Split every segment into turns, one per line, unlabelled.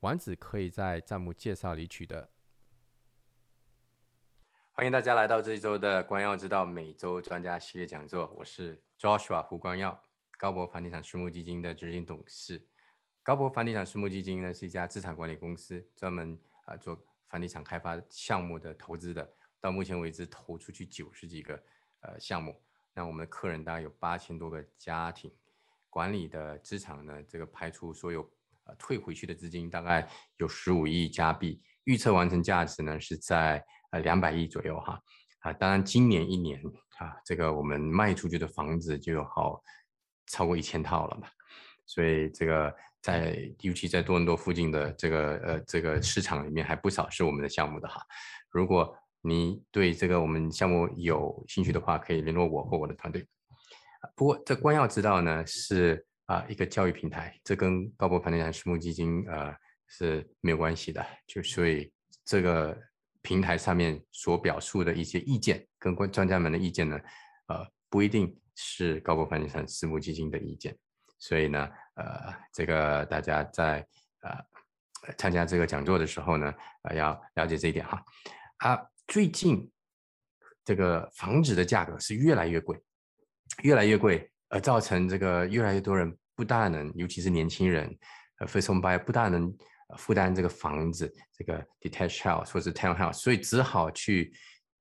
丸子可以在账目介绍里取得。欢迎大家来到这一周的光耀之道每周专家系列讲座。我是 Joshua 胡光耀，高博房地产私募基金的执行董事。高博房地产私募基金呢是一家资产管理公司，专门啊做房地产开发项目的投资的。到目前为止投出去九十几个呃项目，那我们的客人大概有八千多个家庭，管理的资产呢，这个排除所有。退回去的资金大概有十五亿加币，预测完成价值呢是在呃两百亿左右哈。啊，当然今年一年啊，这个我们卖出去的房子就有好超过一千套了嘛。所以这个在尤其在多伦多附近的这个呃这个市场里面还不少是我们的项目的哈。如果你对这个我们项目有兴趣的话，可以联络我或我的团队。不过这关要知道呢是。啊，一个教育平台，这跟高博房地产私募基金呃是没有关系的，就所以这个平台上面所表述的一些意见，跟专专家们的意见呢，呃，不一定是高博房地产私募基金的意见，所以呢，呃，这个大家在呃参加这个讲座的时候呢，呃，要了解这一点哈。啊，最近这个房子的价格是越来越贵，越来越贵。而造成这个越来越多人不大能，尤其是年轻人，呃，first home buyer 不大能负担这个房子，这个 detached house 或是 townhouse，所以只好去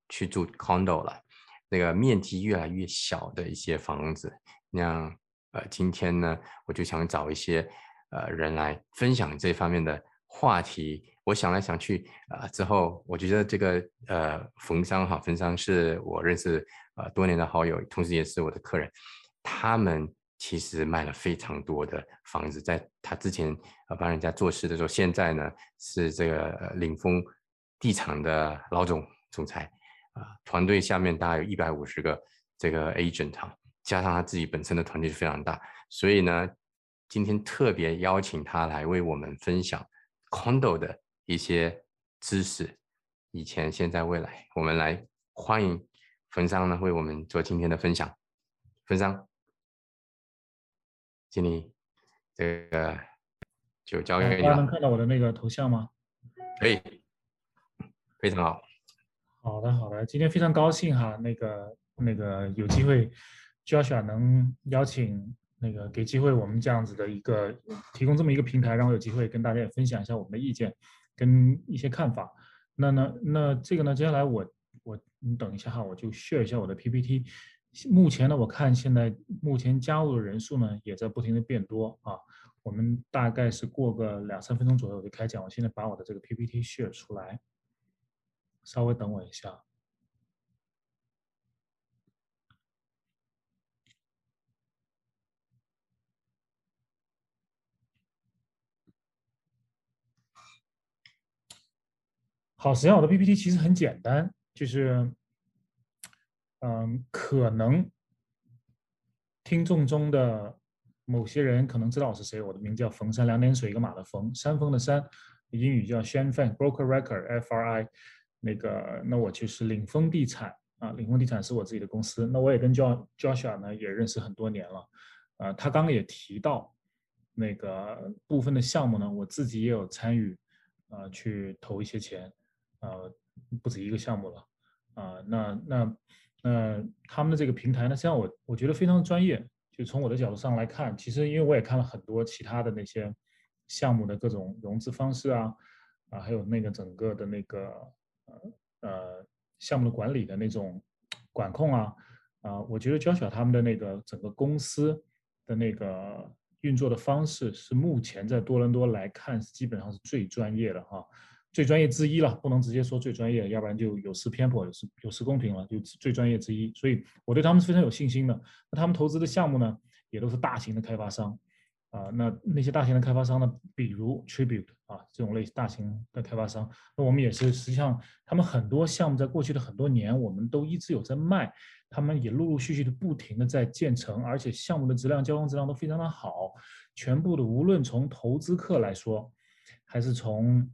去住 condo 了。那个面积越来越小的一些房子，那样呃，今天呢，我就想找一些呃人来分享这方面的话题。我想来想去啊，之后我觉得这个呃，冯商哈，冯商是我认识呃多年的好友，同时也是我的客人。他们其实卖了非常多的房子，在他之前呃帮人家做事的时候，现在呢是这个领峰地产的老总总裁啊，团队下面大概有一百五十个这个 agent 哈，加上他自己本身的团队是非常大，所以呢，今天特别邀请他来为我们分享 condo 的一些知识，以前、现在、未来，我们来欢迎冯商呢为我们做今天的分享，冯商。经理，这个就交给你了。
大家能看到我的那个头像吗？
可以，非常好。
好的，好的。今天非常高兴哈，那个那个有机会，Joshua 能邀请那个给机会我们这样子的一个提供这么一个平台，让我有机会跟大家也分享一下我们的意见跟一些看法。那那那这个呢，接下来我我你等一下哈，我就 share 一下我的 PPT。目前呢，我看现在目前加入的人数呢，也在不停的变多啊。我们大概是过个两三分钟左右就开讲。我现在把我的这个 PPT share 出来，稍微等我一下。好，实际上我的 PPT 其实很简单，就是。嗯，可能听众中的某些人可能知道我是谁。我的名字叫冯山，两点水一个马的冯，山峰的山，英语叫 Shan Fan Broker Record F R I。那个，那我就是领峰地产啊，领峰地产是我自己的公司。那我也跟 Jo Joshua 呢也认识很多年了。呃，他刚刚也提到那个部分的项目呢，我自己也有参与，呃，去投一些钱，呃，不止一个项目了。啊，那那。那他们的这个平台呢，实际上我我觉得非常专业。就从我的角度上来看，其实因为我也看了很多其他的那些项目的各种融资方式啊，啊，还有那个整个的那个呃呃项目的管理的那种管控啊，啊，我觉得交小他们的那个整个公司的那个运作的方式是目前在多伦多来看基本上是最专业的哈。最专业之一了，不能直接说最专业，要不然就有失偏颇，有失有失公平了。就最专业之一，所以我对他们是非常有信心的。那他们投资的项目呢，也都是大型的开发商，啊，那那些大型的开发商呢，比如 Tribute 啊这种类大型的开发商，那我们也是实际上他们很多项目在过去的很多年，我们都一直有在卖，他们也陆陆续续的不停的在建成，而且项目的质量、交通质量都非常的好，全部的无论从投资客来说，还是从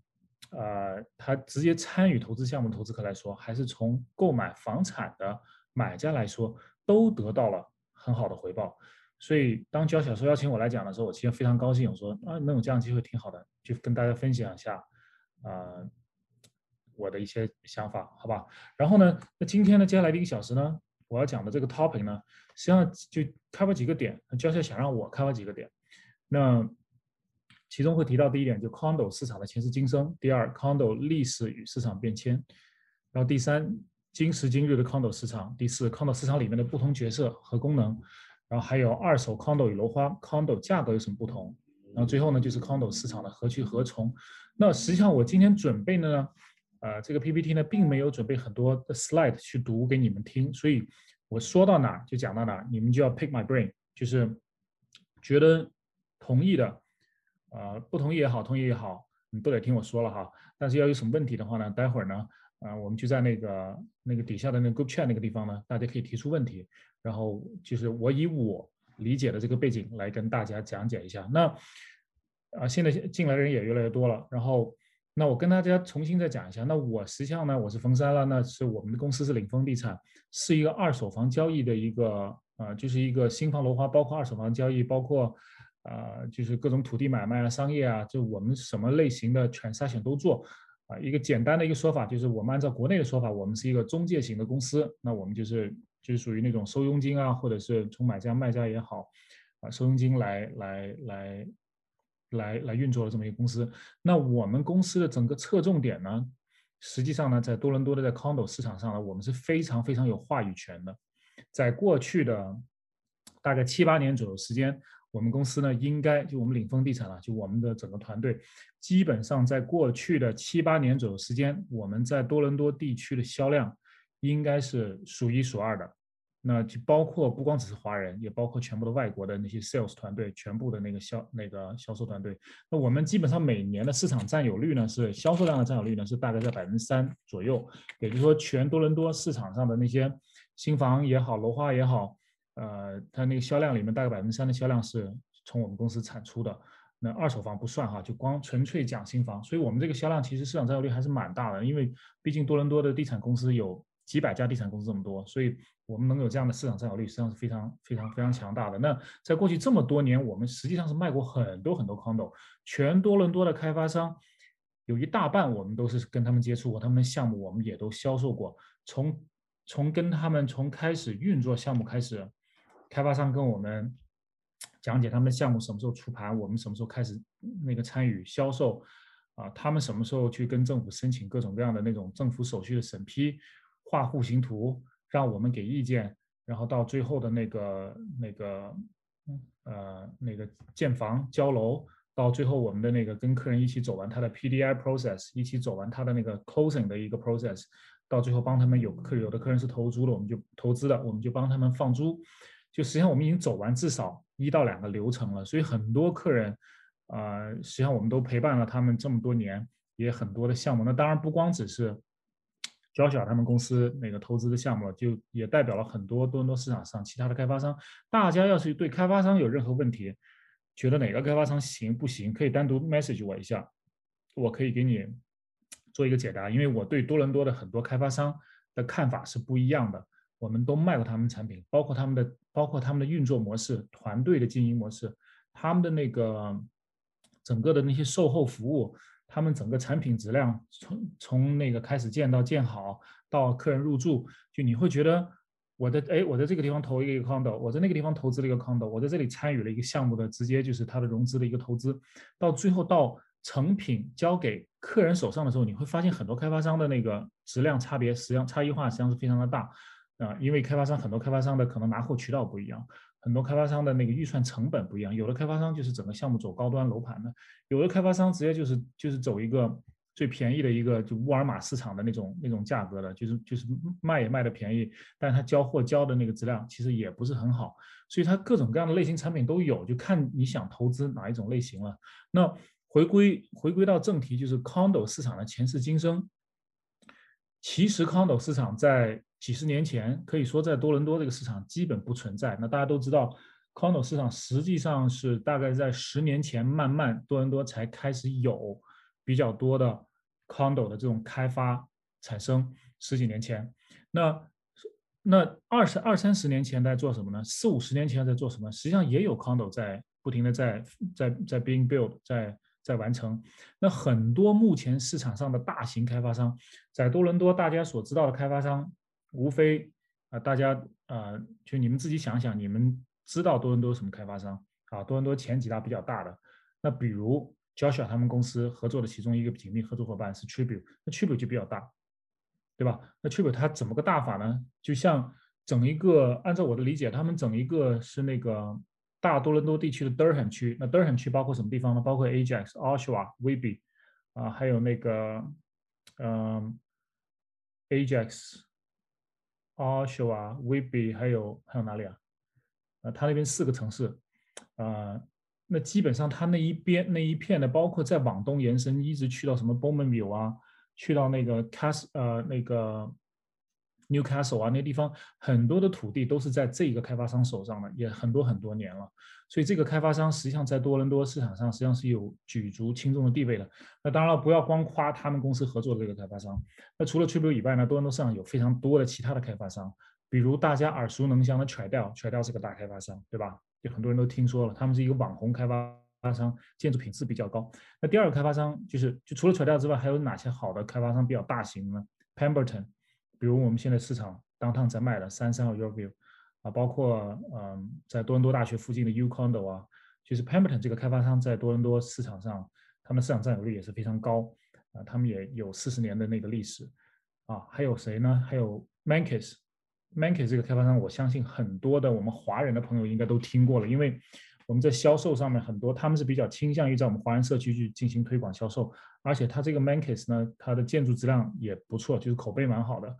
呃他直接参与投资项目投资客来说，还是从购买房产的买家来说，都得到了很好的回报。所以，当焦小说邀请我来讲的时候，我其实非常高兴。我说啊，能有这样机会挺好的，就跟大家分享一下，啊，我的一些想法，好吧？然后呢，那今天呢，接下来的一个小时呢，我要讲的这个 topic 呢，实际上就开发几个点。焦小想让我开发几个点，那其中会提到第一点，就 condo 市场的前世今生；第二，condo 历史与市场变迁；然后第三，今时今日的 condo 市场；第四，condo 市场里面的不同角色和功能。然后还有二手 condo 与楼花 condo 价格有什么不同？然后最后呢，就是 condo 市场的何去何从？那实际上我今天准备呢，呃，这个 PPT 呢，并没有准备很多的 slide 去读给你们听，所以我说到哪就讲到哪，你们就要 pick my brain，就是觉得同意的，呃，不同意也好，同意也好，你都得听我说了哈。但是要有什么问题的话呢，待会儿呢，啊，我们就在那个那个底下的那个 group chat 那个地方呢，大家可以提出问题。然后就是我以我理解的这个背景来跟大家讲解一下。那啊，现在进来的人也越来越多了。然后，那我跟大家重新再讲一下。那我实际上呢，我是冯山了。那是我们的公司是领风地产，是一个二手房交易的一个啊，就是一个新房楼花，包括二手房交易，包括啊，就是各种土地买卖啊、商业啊，就我们什么类型的全筛选都做。啊，一个简单的一个说法就是，我们按照国内的说法，我们是一个中介型的公司。那我们就是。就是属于那种收佣金啊，或者是从买家卖家也好，啊，收佣金来来来来来运作的这么一个公司。那我们公司的整个侧重点呢，实际上呢，在多伦多的在 condo 市场上呢，我们是非常非常有话语权的。在过去的大概七八年左右时间，我们公司呢，应该就我们领风地产啊，就我们的整个团队，基本上在过去的七八年左右时间，我们在多伦多地区的销量。应该是数一数二的，那就包括不光只是华人，也包括全部的外国的那些 sales 团队，全部的那个销那个销售团队。那我们基本上每年的市场占有率呢，是销售量的占有率呢，是大概在百分之三左右。也就是说，全多伦多市场上的那些新房也好，楼花也好，呃，它那个销量里面大概百分之三的销量是从我们公司产出的。那二手房不算哈，就光纯粹讲新房。所以我们这个销量其实市场占有率还是蛮大的，因为毕竟多伦多的地产公司有。几百家地产公司这么多，所以我们能有这样的市场占有率，实际上是非常非常非常强大的。那在过去这么多年，我们实际上是卖过很多很多 condo，全多伦多的开发商有一大半我们都是跟他们接触过，他们的项目我们也都销售过。从从跟他们从开始运作项目开始，开发商跟我们 讲解他们的项目什么时候出盘，我们什么时候开始那个参与销售啊，他们什么时候去跟政府申请各种各样的那种政府手续的审批。画户型图，让我们给意见，然后到最后的那个那个，呃，那个建房交楼，到最后我们的那个跟客人一起走完他的 PDI process，一起走完他的那个 closing 的一个 process，到最后帮他们有客有的客人是投租的，我们就投资的，我们就帮他们放租，就实际上我们已经走完至少一到两个流程了，所以很多客人，啊，实际上我们都陪伴了他们这么多年，也很多的项目，那当然不光只是。焦小他们公司那个投资的项目，就也代表了很多多伦多市场上其他的开发商。大家要是对开发商有任何问题，觉得哪个开发商行不行，可以单独 message 我一下，我可以给你做一个解答。因为我对多伦多的很多开发商的看法是不一样的。我们都卖过他们产品，包括他们的包括他们的运作模式、团队的经营模式、他们的那个整个的那些售后服务。他们整个产品质量从从那个开始建到建好到客人入住，就你会觉得我的哎，我在这个地方投一个 condo，我在那个地方投资了一个 condo，我在这里参与了一个项目的直接就是它的融资的一个投资，到最后到成品交给客人手上的时候，你会发现很多开发商的那个质量差别实际上差异化实际上是非常的大啊，因为开发商很多开发商的可能拿货渠道不一样。很多开发商的那个预算成本不一样，有的开发商就是整个项目走高端楼盘的，有的开发商直接就是就是走一个最便宜的一个，就沃尔玛市场的那种那种价格的，就是就是卖也卖的便宜，但是它交货交的那个质量其实也不是很好，所以它各种各样的类型产品都有，就看你想投资哪一种类型了。那回归回归到正题，就是 condo 市场的前世今生。其实 condo 市场在几十年前，可以说在多伦多这个市场基本不存在。那大家都知道，condo 市场实际上是大概在十年前慢慢多伦多才开始有比较多的 condo 的这种开发产生。十几年前，那那二十二三十年前在做什么呢？四五十年前在做什么？实际上也有 condo 在不停的在在在 being built 在。在完成，那很多目前市场上的大型开发商，在多伦多大家所知道的开发商，无非啊，大家啊，就你们自己想想，你们知道多伦多什么开发商啊？多伦多前几大比较大的，那比如 Joshua 他们公司合作的其中一个紧密合作伙伴是 Tribute，那 Tribute 就比较大，对吧？那 Tribute 它怎么个大法呢？就像整一个，按照我的理解，他们整一个是那个。大多伦多地区的 Durham 区，那 Durham 区包括什么地方呢？包括 Ajax、Oshawa、WIBI 啊，还有那个，嗯，Ajax、Oshawa、WIBI 还有还有哪里啊？呃，他那边四个城市，啊，那基本上他那一边那一片的，包括再往东延伸，一直去到什么 Bowmanville 啊，去到那个 Cas 呃那个。Newcastle 啊，那地方很多的土地都是在这一个开发商手上的，也很多很多年了。所以这个开发商实际上在多伦多市场上实际上是有举足轻重的地位的。那当然了，不要光夸他们公司合作的这个开发商。那除了 Triple 以外呢，多伦多市场有非常多的其他的开发商，比如大家耳熟能详的 Tridel，Tridel 是个大开发商，对吧？就很多人都听说了，他们是一个网红开发商，建筑品质比较高。那第二个开发商就是，就除了 Tridel 之外，还有哪些好的开发商比较大型呢？Pemberton。比如我们现在市场当趟在卖的三三号 Yorview 啊，包括嗯，在多伦多大学附近的 U Condo 啊，就是 Pemberton 这个开发商在多伦多市场上，他们市场占有率也是非常高啊，他们也有四十年的那个历史啊。还有谁呢？还有 Mankis，Mankis 这个开发商，我相信很多的我们华人的朋友应该都听过了，因为我们在销售上面很多，他们是比较倾向于在我们华人社区去进行推广销售。而且它这个 Mankis 呢，它的建筑质量也不错，就是口碑蛮好的。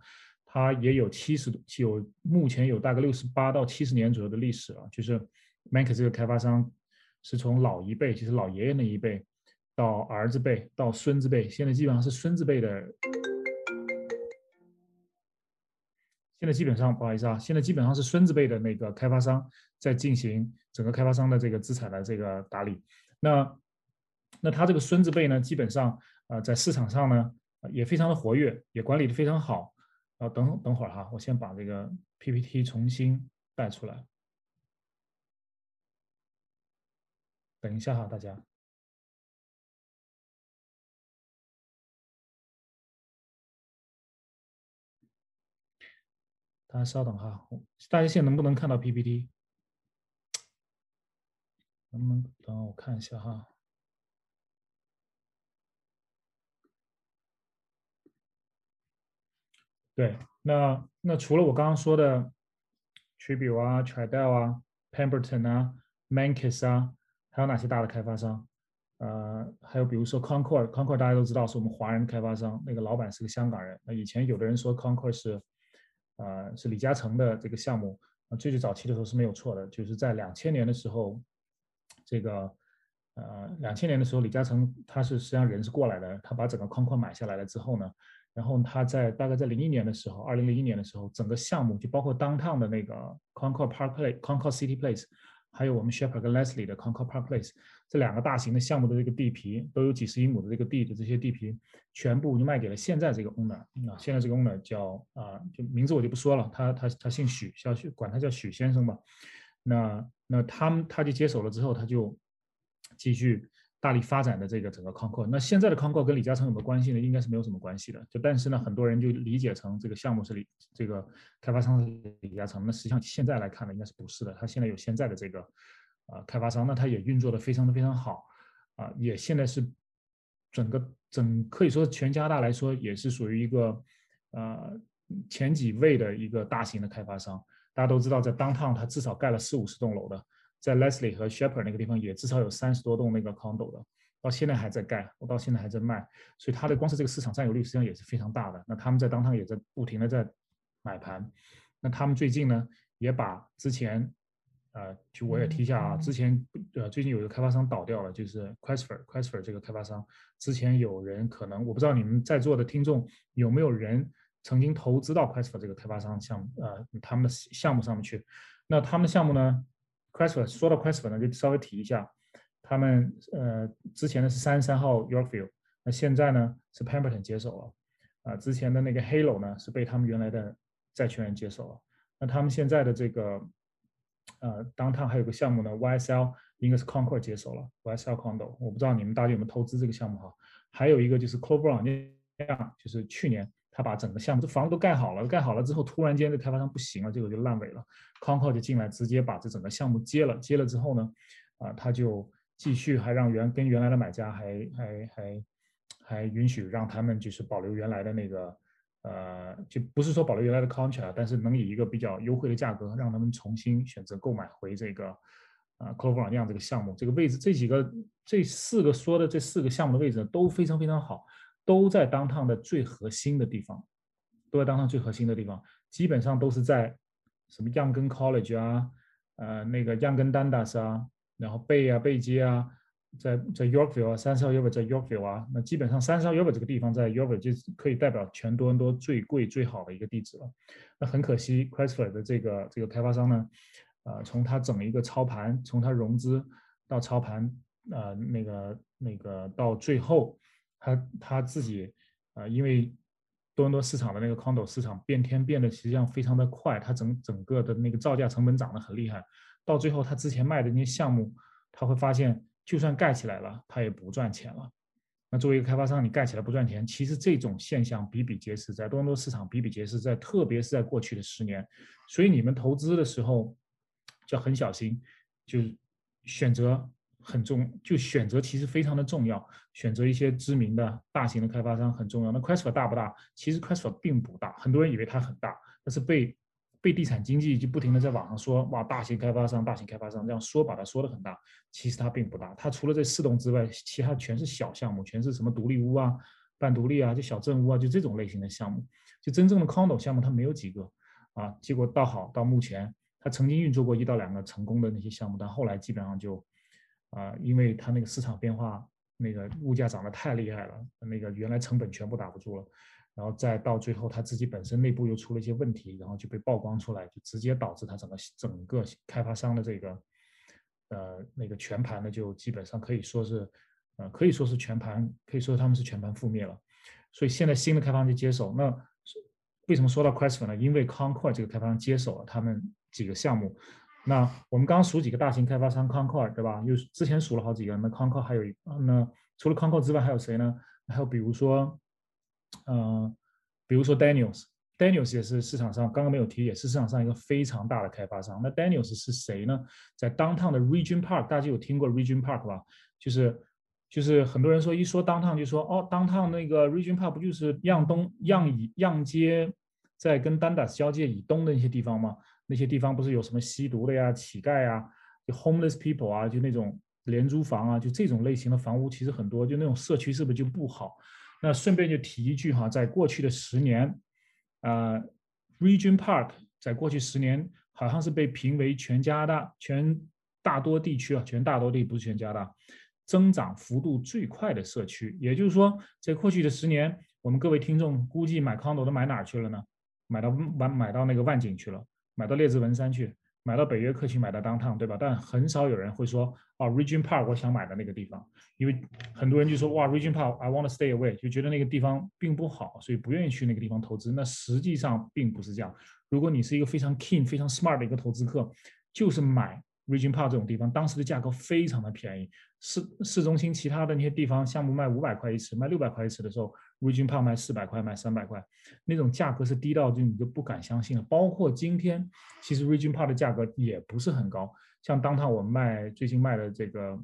它也有七十有目前有大概六十八到七十年左右的历史了。就是 Mankis 这个开发商是从老一辈，就是老爷爷那一辈，到儿子辈，到孙子辈，现在基本上是孙子辈的。现在基本上不好意思啊，现在基本上是孙子辈的那个开发商在进行整个开发商的这个资产的这个打理。那那他这个孙子辈呢，基本上啊，在市场上呢也非常的活跃，也管理的非常好。啊，等等会儿哈，我先把这个 PPT 重新带出来。等一下哈，大家，大家稍等哈，大家现在能不能看到 PPT？能不能等我看一下哈？对，那那除了我刚刚说的 Tribute 啊、Tridel 啊、Pemberton 啊、Mankis 啊，还有哪些大的开发商？呃，还有比如说 Concord，Concord 大家都知道是我们华人开发商，那个老板是个香港人。那以前有的人说 Concord 是，呃，是李嘉诚的这个项目，最最早期的时候是没有错的，就是在两千年的时候，这个呃两千年的时候，李嘉诚他是实际上人是过来的，他把整个康科买下来了之后呢。然后他在大概在零一年的时候，二零零一年的时候，整个项目就包括 downtown 的那个 Concord Park Place、Concord City Place，还有我们 Shepherd 跟 Leslie 的 Concord Park Place 这两个大型的项目的这个地皮，都有几十英亩的这个地的这些地皮，全部就卖给了现在这个 owner。啊，现在这个 owner 叫啊，就名字我就不说了，他他他姓许，叫许，管他叫许先生吧。那那他们他就接手了之后，他就继续。大力发展的这个整个 Concord，那现在的 Concord 跟李嘉诚有没有关系呢？应该是没有什么关系的。就但是呢，很多人就理解成这个项目是李这个开发商是李嘉诚。那实际上现在来看呢，应该是不是的。他现在有现在的这个啊开发商，那他也运作的非常的非常好啊，也现在是整个整可以说全加拿大来说也是属于一个呃前几位的一个大型的开发商。大家都知道，在 Downtown 他至少盖了四五十栋楼的。在 Leslie 和 Shepherd 那个地方也至少有三十多栋那个 condo 的，到现在还在盖，我到现在还在卖，所以它的光是这个市场占有率实际上也是非常大的。那他们在当趟也在不停的在买盘，那他们最近呢也把之前，呃，就我也提一下啊，之前呃最近有一个开发商倒掉了，就是 Questfer，Questfer 这个开发商，之前有人可能我不知道你们在座的听众有没有人曾经投资到 Questfer 这个开发商项目，呃，他们的项目上面去，那他们的项目呢？Questfer 说到 Questfer 呢，就稍微提一下，他们呃之前呢是三十三号 Yorkville，那现在呢是 Pemberton 接手了，啊之前的那个 Halo 呢是被他们原来的债权人接手了，那他们现在的这个呃 Downtown 还有个项目呢 YSL 应该是 Concord 接手了 YSL Condo，我不知道你们大家有没有投资这个项目哈，还有一个就是 Clover 那样，就是去年。他把整个项目，这房子都盖好了，盖好了之后，突然间这开发商不行了，结果就烂尾了。Concord 就进来，直接把这整个项目接了。接了之后呢，啊，他就继续还让原跟原来的买家还还还还允许让他们就是保留原来的那个，呃，就不是说保留原来的 contract，但是能以一个比较优惠的价格让他们重新选择购买回这个啊 Clover 酿这个项目。这个位置，这几个这四个说的这四个项目的位置都非常非常好。都在当趟的最核心的地方，都在当趟最核心的地方，基本上都是在什么样根 College 啊，呃，那个样根 Dundas 啊，然后贝啊贝街啊，在在 Yorkville 啊，三十号 Yorkville 在 Yorkville 啊，那基本上三十号 Yorkville 这个地方在 Yorkville 就可以代表全多伦多最贵最好的一个地址了。那很可惜 c h r i s t e r 的这个这个开发商呢，呃，从他整一个操盘，从他融资到操盘，呃，那个那个到最后。他他自己，呃，因为多伦多市场的那个 condo 市场变天变得实际上非常的快，他整整个的那个造价成本涨得很厉害，到最后他之前卖的那些项目，他会发现就算盖起来了，他也不赚钱了。那作为一个开发商，你盖起来不赚钱，其实这种现象比比皆是，在多伦多市场比比皆是，在特别是在过去的十年，所以你们投资的时候就很小心，就选择。很重，就选择其实非常的重要。选择一些知名的大型的开发商很重要。那 Questor 大不大？其实 Questor 并不大，很多人以为它很大，但是被被地产经济就不停的在网上说，哇，大型开发商，大型开发商这样说，把它说的很大。其实它并不大，它除了这四栋之外，其他全是小项目，全是什么独立屋啊、半独立啊、就小镇屋啊，就这种类型的项目。就真正的 condo 项目，它没有几个啊。结果倒好，到目前，它曾经运作过一到两个成功的那些项目，但后来基本上就。啊，因为它那个市场变化，那个物价涨得太厉害了，那个原来成本全部打不住了，然后再到最后，他自己本身内部又出了一些问题，然后就被曝光出来，就直接导致他整个整个开发商的这个，呃，那个全盘的就基本上可以说是，呃，可以说是全盘，可以说他们是全盘覆灭了。所以现在新的开发商就接手，那为什么说到 Quest 呢？因为 Concord 这个开发商接手了他们几个项目。那我们刚刚数几个大型开发商，Concord 对吧？又之前数了好几个，那 Concord 还有一，那除了 Concord 之外还有谁呢？还有比如说，嗯，比如说 Daniels，Daniels 也是市场上刚刚没有提，也是市场上一个非常大的开发商。那 Daniels 是谁呢？在 Downtown 的 Region Park，大家有听过 Region Park 吧？就是就是很多人说一说 Downtown 就说哦，Downtown 那个 Region Park 不就是样东样以样街在跟 Dundas 交界以东的那些地方吗？那些地方不是有什么吸毒的呀、乞丐啊、就 homeless people 啊，就那种廉租房啊，就这种类型的房屋其实很多，就那种社区是不是就不好？那顺便就提一句哈，在过去的十年，呃，Region Park 在过去十年好像是被评为全加拿大全大多地区啊，全大多地不是全加拿大增长幅度最快的社区。也就是说，在过去的十年，我们各位听众估计买 condo 都买哪去了呢？买到买买到那个万景去了。买到列治文山去，买到北约克区，买到 downtown，对吧？但很少有人会说，啊，Region Park，我想买的那个地方，因为很多人就说，哇，Region Park，I want to stay away，就觉得那个地方并不好，所以不愿意去那个地方投资。那实际上并不是这样。如果你是一个非常 keen、非常 smart 的一个投资客，就是买 Region Park 这种地方，当时的价格非常的便宜，市市中心其他的那些地方项目卖五百块一尺，卖六百块一尺的时候。Region Park 卖四百块，卖三百块，那种价格是低到就你就不敢相信了。包括今天，其实 Region Park 的价格也不是很高。像当趟我们卖最近卖的这个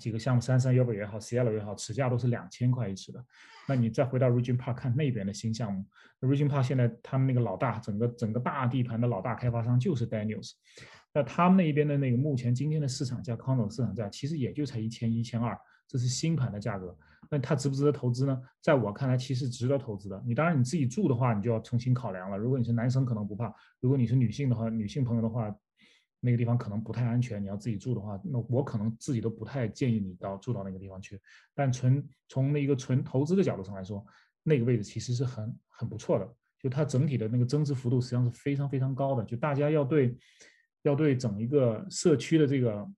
几个项目，三三幺八也好，Cielo 也好，尺价都是两千块一尺的。那你再回到 Region Park 看那边的新项目，Region Park 现在他们那个老大，整个整个大地盘的老大开发商就是 Daniels。那他们那一边的那个目前今天的市场价康总市场价其实也就才一千一千二。这是新盘的价格。那它值不值得投资呢？在我看来，其实值得投资的。你当然你自己住的话，你就要重新考量了。如果你是男生，可能不怕；如果你是女性的话，女性朋友的话，那个地方可能不太安全。你要自己住的话，那我可能自己都不太建议你到住到那个地方去。但纯从那个纯投资的角度上来说，那个位置其实是很很不错的。就它整体的那个增值幅度实际上是非常非常高的。就大家要对要对整一个社区的这个。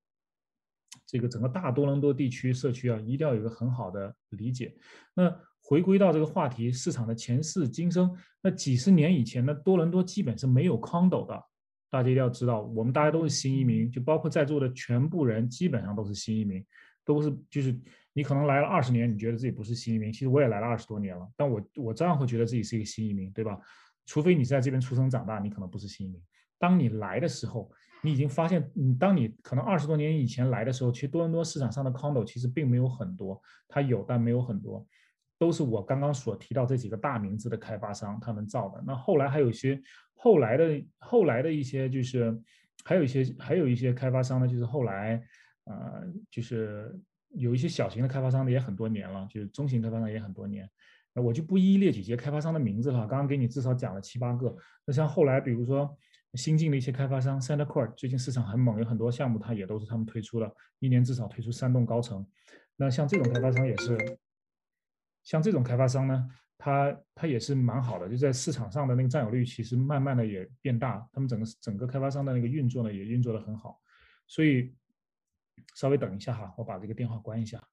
这个整个大多伦多地区社区啊，一定要有一个很好的理解。那回归到这个话题，市场的前世今生。那几十年以前呢，多伦多基本是没有 condo 的。大家一定要知道，我们大家都是新移民，就包括在座的全部人，基本上都是新移民，都是就是你可能来了二十年，你觉得自己不是新移民，其实我也来了二十多年了，但我我照样会觉得自己是一个新移民，对吧？除非你在这边出生长大，你可能不是新移民。当你来的时候。你已经发现，你当你可能二十多年以前来的时候，其实多伦多市场上的 condo 其实并没有很多，它有但没有很多，都是我刚刚所提到这几个大名字的开发商他们造的。那后来还有一些后来的后来的一些就是还有一些还有一些开发商呢，就是后来呃就是有一些小型的开发商的也很多年了，就是中型开发商也很多年。那我就不一一列举这些开发商的名字了，刚刚给你至少讲了七八个。那像后来比如说。新进的一些开发商，Center Court 最近市场很猛，有很多项目它也都是他们推出的，一年至少推出三栋高层。那像这种开发商也是，像这种开发商呢，它它也是蛮好的，就在市场上的那个占有率其实慢慢的也变大，他们整个整个开发商的那个运作呢也运作的很好。所以稍微等一下哈，我把这个电话关一下。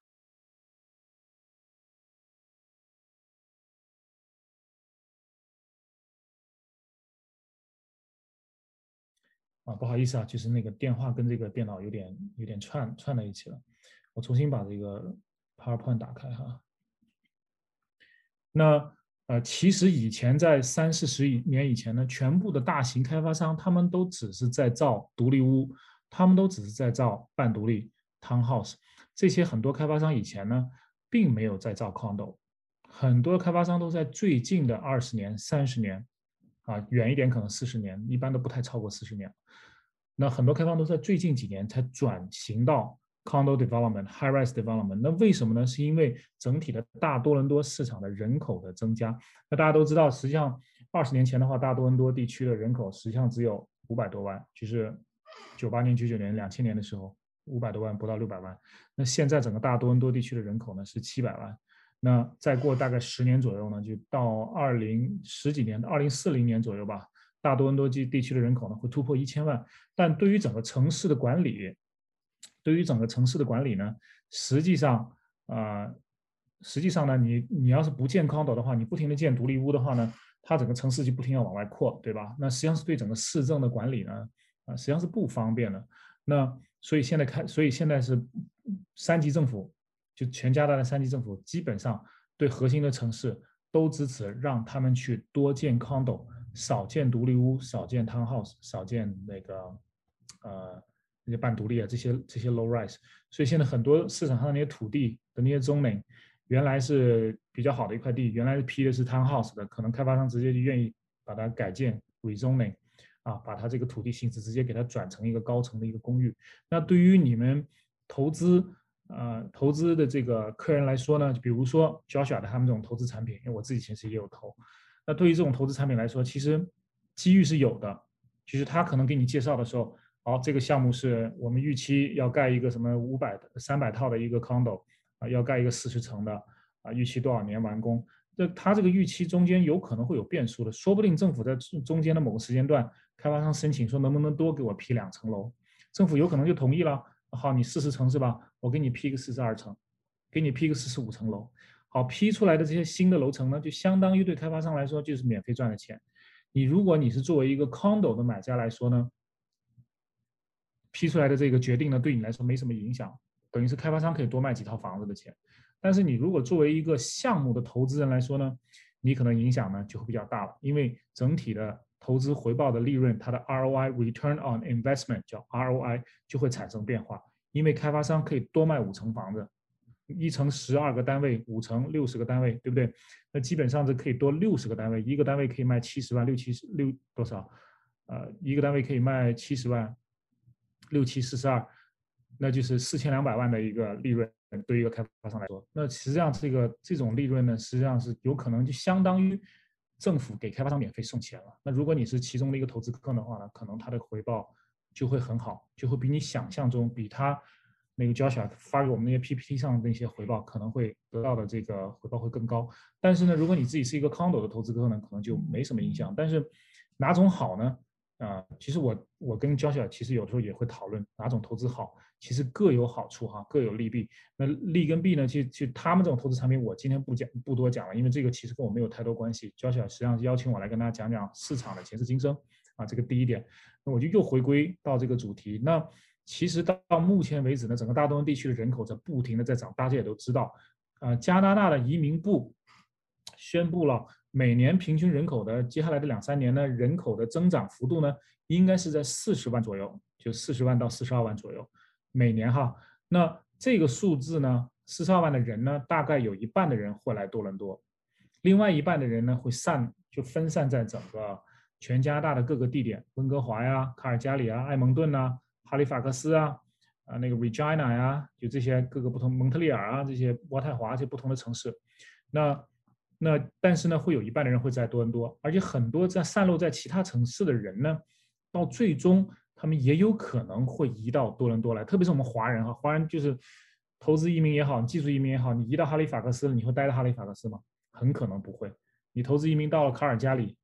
啊，不好意思啊，就是那个电话跟这个电脑有点有点串串在一起了。我重新把这个 PowerPoint 打开哈。那呃，其实以前在三四十年以前呢，全部的大型开发商他们都只是在造独立屋，他们都只是在造半独立 townhouse。这些很多开发商以前呢，并没有在造 condo。很多开发商都在最近的二十年、三十年。啊，远一点可能四十年，一般都不太超过四十年。那很多开发都在最近几年才转型到 condo development、high rise development。那为什么呢？是因为整体的大多伦多市场的人口的增加。那大家都知道，实际上二十年前的话，大多伦多地区的人口实际上只有五百多万，就是九八年、九九年、两千年的时候，五百多万不到六百万。那现在整个大多伦多地区的人口呢是七百万。那再过大概十年左右呢，就到二零十几年，二零四零年左右吧，大多伦多地地区的人口呢会突破一千万。但对于整个城市的管理，对于整个城市的管理呢，实际上啊，实际上呢，你你要是不建 condo 的话，你不停的建独立屋的话呢，它整个城市就不停要往外扩，对吧？那实际上是对整个市政的管理呢，啊，实际上是不方便的。那所以现在开，所以现在是三级政府。就全加拿大的三级政府基本上对核心的城市都支持，让他们去多建 condo，少建独立屋，少建 townhouse，少建那个呃那些半独立啊这些这些 low rise。所以现在很多市场上的那些土地的那些 zoning，原来是比较好的一块地，原来是批的是 townhouse 的，可能开发商直接就愿意把它改建 rezoning，啊，把它这个土地性质直接给它转成一个高层的一个公寓。那对于你们投资，呃，投资的这个客人来说呢，比如说 Joshua 的他们这种投资产品，因为我自己其实也有投。那对于这种投资产品来说，其实机遇是有的。就是他可能给你介绍的时候，好，这个项目是我们预期要盖一个什么五百、三百套的一个 condo 啊，要盖一个四十层的啊，预期多少年完工？这他这个预期中间有可能会有变数的，说不定政府在中间的某个时间段，开发商申请说能不能多给我批两层楼，政府有可能就同意了。好，你四十层是吧？我给你批个四十二层，给你批个四十五层楼。好，批出来的这些新的楼层呢，就相当于对开发商来说就是免费赚的钱。你如果你是作为一个 condo 的买家来说呢，批出来的这个决定呢，对你来说没什么影响，等于是开发商可以多卖几套房子的钱。但是你如果作为一个项目的投资人来说呢，你可能影响呢就会比较大了，因为整体的投资回报的利润，它的 ROI（Return on Investment） 叫 ROI 就会产生变化。因为开发商可以多卖五层房子，一层十二个单位，五层六十个单位，对不对？那基本上是可以多六十个单位，一个单位可以卖七十万，六七十六多少？呃，一个单位可以卖七十万，六七四十二，那就是四千两百万的一个利润。对一个开发商来说，那实际上这个这种利润呢，实际上是有可能就相当于政府给开发商免费送钱了。那如果你是其中的一个投资客的话呢，可能他的回报就会很好，就会比你想象中比他那个 Joshua 发给我们那些 PPT 上的那些回报可能会得到的这个回报会更高。但是呢，如果你自己是一个 Condo 的投资客呢，可能就没什么影响。但是哪种好呢？啊，其实我我跟娇小其实有时候也会讨论哪种投资好。其实各有好处哈，各有利弊。那利跟弊呢？其实，其实他们这种投资产品，我今天不讲，不多讲了，因为这个其实跟我没有太多关系。娇小实际上是邀请我来跟大家讲讲市场的前世今生啊，这个第一点。那我就又回归到这个主题。那其实到到目前为止呢，整个大东地区的人口在不停的在涨，大家也都知道。啊，加拿大的移民部宣布了，每年平均人口的接下来的两三年呢，人口的增长幅度呢，应该是在四十万左右，就四十万到四十二万左右。每年哈，那这个数字呢，四十二万的人呢，大概有一半的人会来多伦多，另外一半的人呢会散就分散在整个全加拿大的各个地点，温哥华呀、卡尔加里啊、埃蒙顿呐、哈利法克斯啊、啊那个 Regina 呀，就这些各个不同蒙特利尔啊这些渥太华这些不同的城市。那那但是呢，会有一半的人会在多伦多，而且很多在散落在其他城市的人呢，到最终。他们也有可能会移到多伦多来，特别是我们华人哈，华人就是投资移民也好，技术移民也好，你移到哈利法克斯，你会待在哈利法克斯吗？很可能不会。你投资移民到了卡尔加里，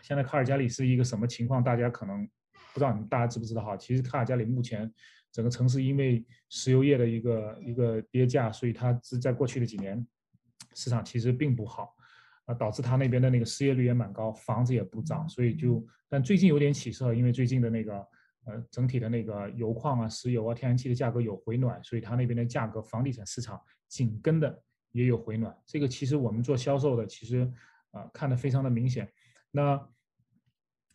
现在卡尔加里是一个什么情况？大家可能不知道，你大家知不知道哈？其实卡尔加里目前整个城市因为石油业的一个一个跌价，所以它是在过去的几年市场其实并不好。啊，导致他那边的那个失业率也蛮高，房子也不涨，所以就，但最近有点起色，因为最近的那个，呃，整体的那个油矿啊、石油啊、天然气的价格有回暖，所以他那边的价格，房地产市场紧跟的也有回暖。这个其实我们做销售的，其实啊看得非常的明显。那，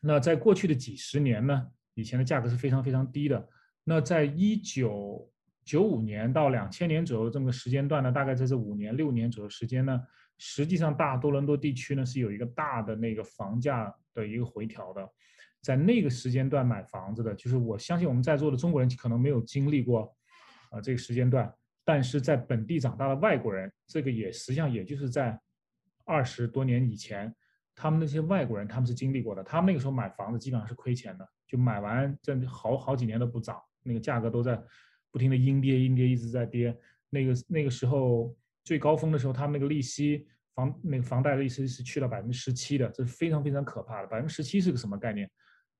那在过去的几十年呢，以前的价格是非常非常低的。那在一九九五年到两千年左右这么个时间段呢，大概在这五年六年左右时间呢。实际上，大多伦多地区呢是有一个大的那个房价的一个回调的，在那个时间段买房子的，就是我相信我们在座的中国人可能没有经历过啊这个时间段，但是在本地长大的外国人，这个也实际上也就是在二十多年以前，他们那些外国人他们是经历过的，他们那个时候买房子基本上是亏钱的，就买完这好好几年都不涨，那个价格都在不停的阴跌阴跌一直在跌，那个那个时候。最高峰的时候，他们那个利息房那个房贷利息是去到百分之十七的，这是非常非常可怕的。百分之十七是个什么概念？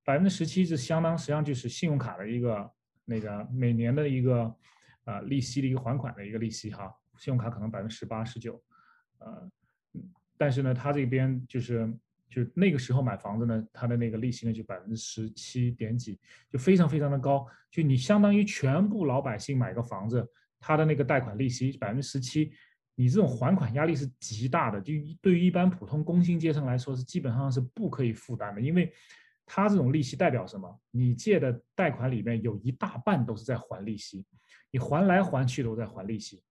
百分之十七是相当实际上就是信用卡的一个那个每年的一个呃利息的一个还款的一个利息哈。信用卡可能百分之十八、十九，呃，但是呢，他这边就是就那个时候买房子呢，他的那个利息呢就百分之十七点几，就非常非常的高。就你相当于全部老百姓买个房子，他的那个贷款利息百分之十七。你这种还款压力是极大的，就对于一般普通工薪阶层来说是基本上是不可以负担的，因为它这种利息代表什么？你借的贷款里面有一大半都是在还利息，你还来还去都在还利息，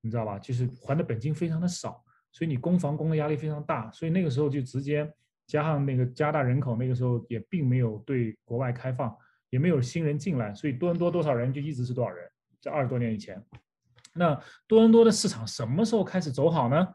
你知道吧？就是还的本金非常的少，所以你供房供的压力非常大，所以那个时候就直接加上那个加大人口，那个时候也并没有对国外开放，也没有新人进来，所以多伦多多少人就一直是多少人，在二十多年以前。那多伦多的市场什么时候开始走好呢？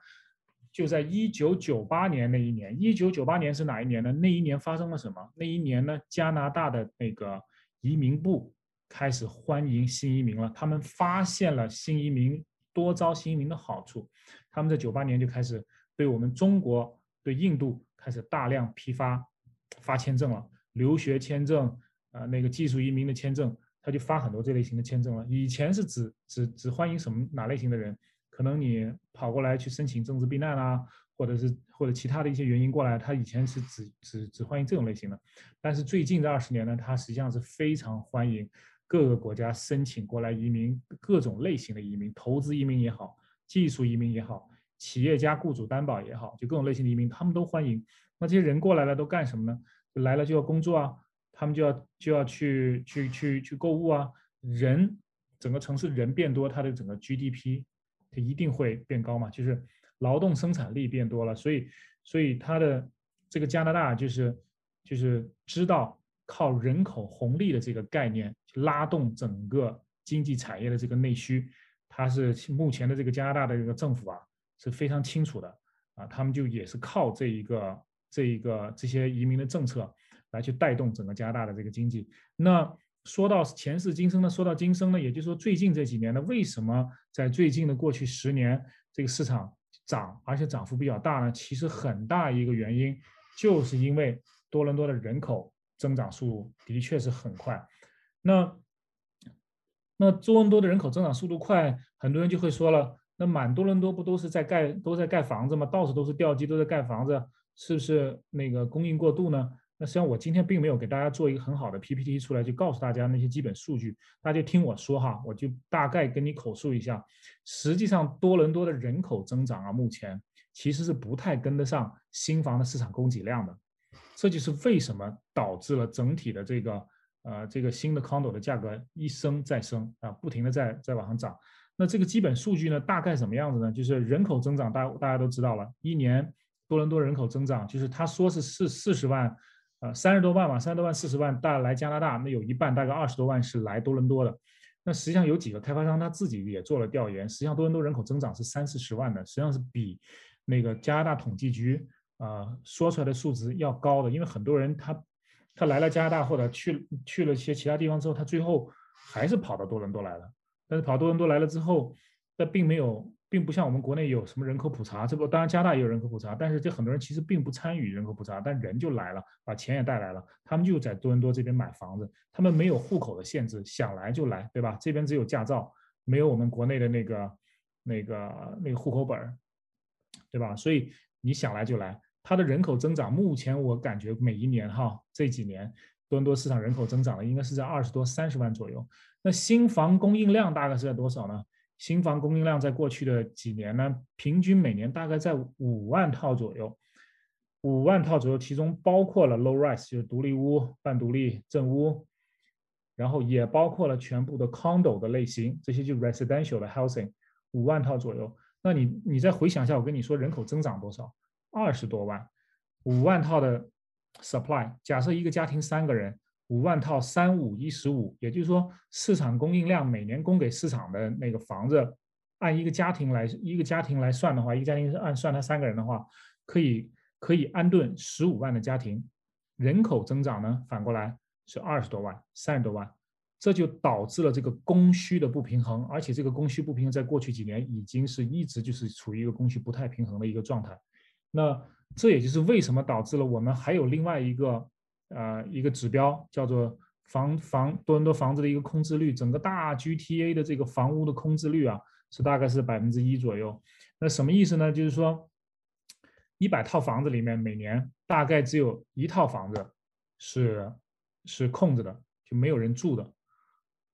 就在一九九八年那一年。一九九八年是哪一年呢？那一年发生了什么？那一年呢，加拿大的那个移民部开始欢迎新移民了。他们发现了新移民多招新移民的好处，他们在九八年就开始对我们中国、对印度开始大量批发发签证了，留学签证啊，那个技术移民的签证。他就发很多这类型的签证了。以前是只只只欢迎什么哪类型的人？可能你跑过来去申请政治避难啊，或者是或者其他的一些原因过来，他以前是只只只欢迎这种类型的。但是最近这二十年呢，他实际上是非常欢迎各个国家申请过来移民，各种类型的移民，投资移民也好，技术移民也好，企业家雇主担保也好，就各种类型的移民，他们都欢迎。那这些人过来了都干什么呢？来了就要工作啊。他们就要就要去去去去购物啊，人整个城市人变多，它的整个 GDP 它一定会变高嘛，就是劳动生产力变多了，所以所以它的这个加拿大就是就是知道靠人口红利的这个概念去拉动整个经济产业的这个内需，它是目前的这个加拿大的这个政府啊是非常清楚的啊，他们就也是靠这一个这一个这些移民的政策来去带动整个加拿大的这个经济。那说到前世今生呢，说到今生呢，也就是说最近这几年呢，为什么在最近的过去十年这个市场涨，而且涨幅比较大呢？其实很大一个原因就是因为多伦多的人口增长速度的确是很快。那那多伦多的人口增长速度快，很多人就会说了，那满多伦多不都是在盖都在盖房子吗？到处都是吊机，都在盖房子，是不是那个供应过度呢？那实际上我今天并没有给大家做一个很好的 PPT 出来，就告诉大家那些基本数据，大家听我说哈，我就大概跟你口述一下。实际上多伦多的人口增长啊，目前其实是不太跟得上新房的市场供给量的，这就是为什么导致了整体的这个呃这个新的 condo 的价格一升再升啊，不停的在在往上涨。那这个基本数据呢，大概什么样子呢？就是人口增长，大大家都知道了，一年多伦多人口增长，就是他说是四四十万。呃，三十多万嘛，三十多万、四十万，大来加拿大，那有一半，大概二十多万是来多伦多的。那实际上有几个开发商他自己也做了调研，实际上多伦多人口增长是三四十万的，实际上是比那个加拿大统计局啊说出来的数值要高的。因为很多人他他来了加拿大或者去去了一些其他地方之后，他最后还是跑到多伦多来了。但是跑多伦多来了之后，那并没有。并不像我们国内有什么人口普查，这不当然加拿大也有人口普查，但是这很多人其实并不参与人口普查，但人就来了，把钱也带来了，他们就在多伦多这边买房子，他们没有户口的限制，想来就来，对吧？这边只有驾照，没有我们国内的那个那个那个户口本儿，对吧？所以你想来就来，它的人口增长，目前我感觉每一年哈这几年多伦多市场人口增长的应该是在二十多三十万左右，那新房供应量大概是在多少呢？新房供应量在过去的几年呢，平均每年大概在五万套左右，五万套左右，其中包括了 low rise，就是独立屋、半独立、正屋，然后也包括了全部的 condo 的类型，这些就 residential 的 housing，五万套左右。那你你再回想一下，我跟你说人口增长多少？二十多万，五万套的 supply，假设一个家庭三个人。五万套三五一十五，也就是说，市场供应量每年供给市场的那个房子，按一个家庭来一个家庭来算的话，一个家庭是按算他三个人的话，可以可以安顿十五万的家庭。人口增长呢，反过来是二十多万、三十多万，这就导致了这个供需的不平衡，而且这个供需不平衡在过去几年已经是一直就是处于一个供需不太平衡的一个状态。那这也就是为什么导致了我们还有另外一个。呃，一个指标叫做房房多伦多房子的一个空置率，整个大 GTA 的这个房屋的空置率啊，是大概是百分之一左右。那什么意思呢？就是说，一百套房子里面每年大概只有一套房子是是空着的，就没有人住的。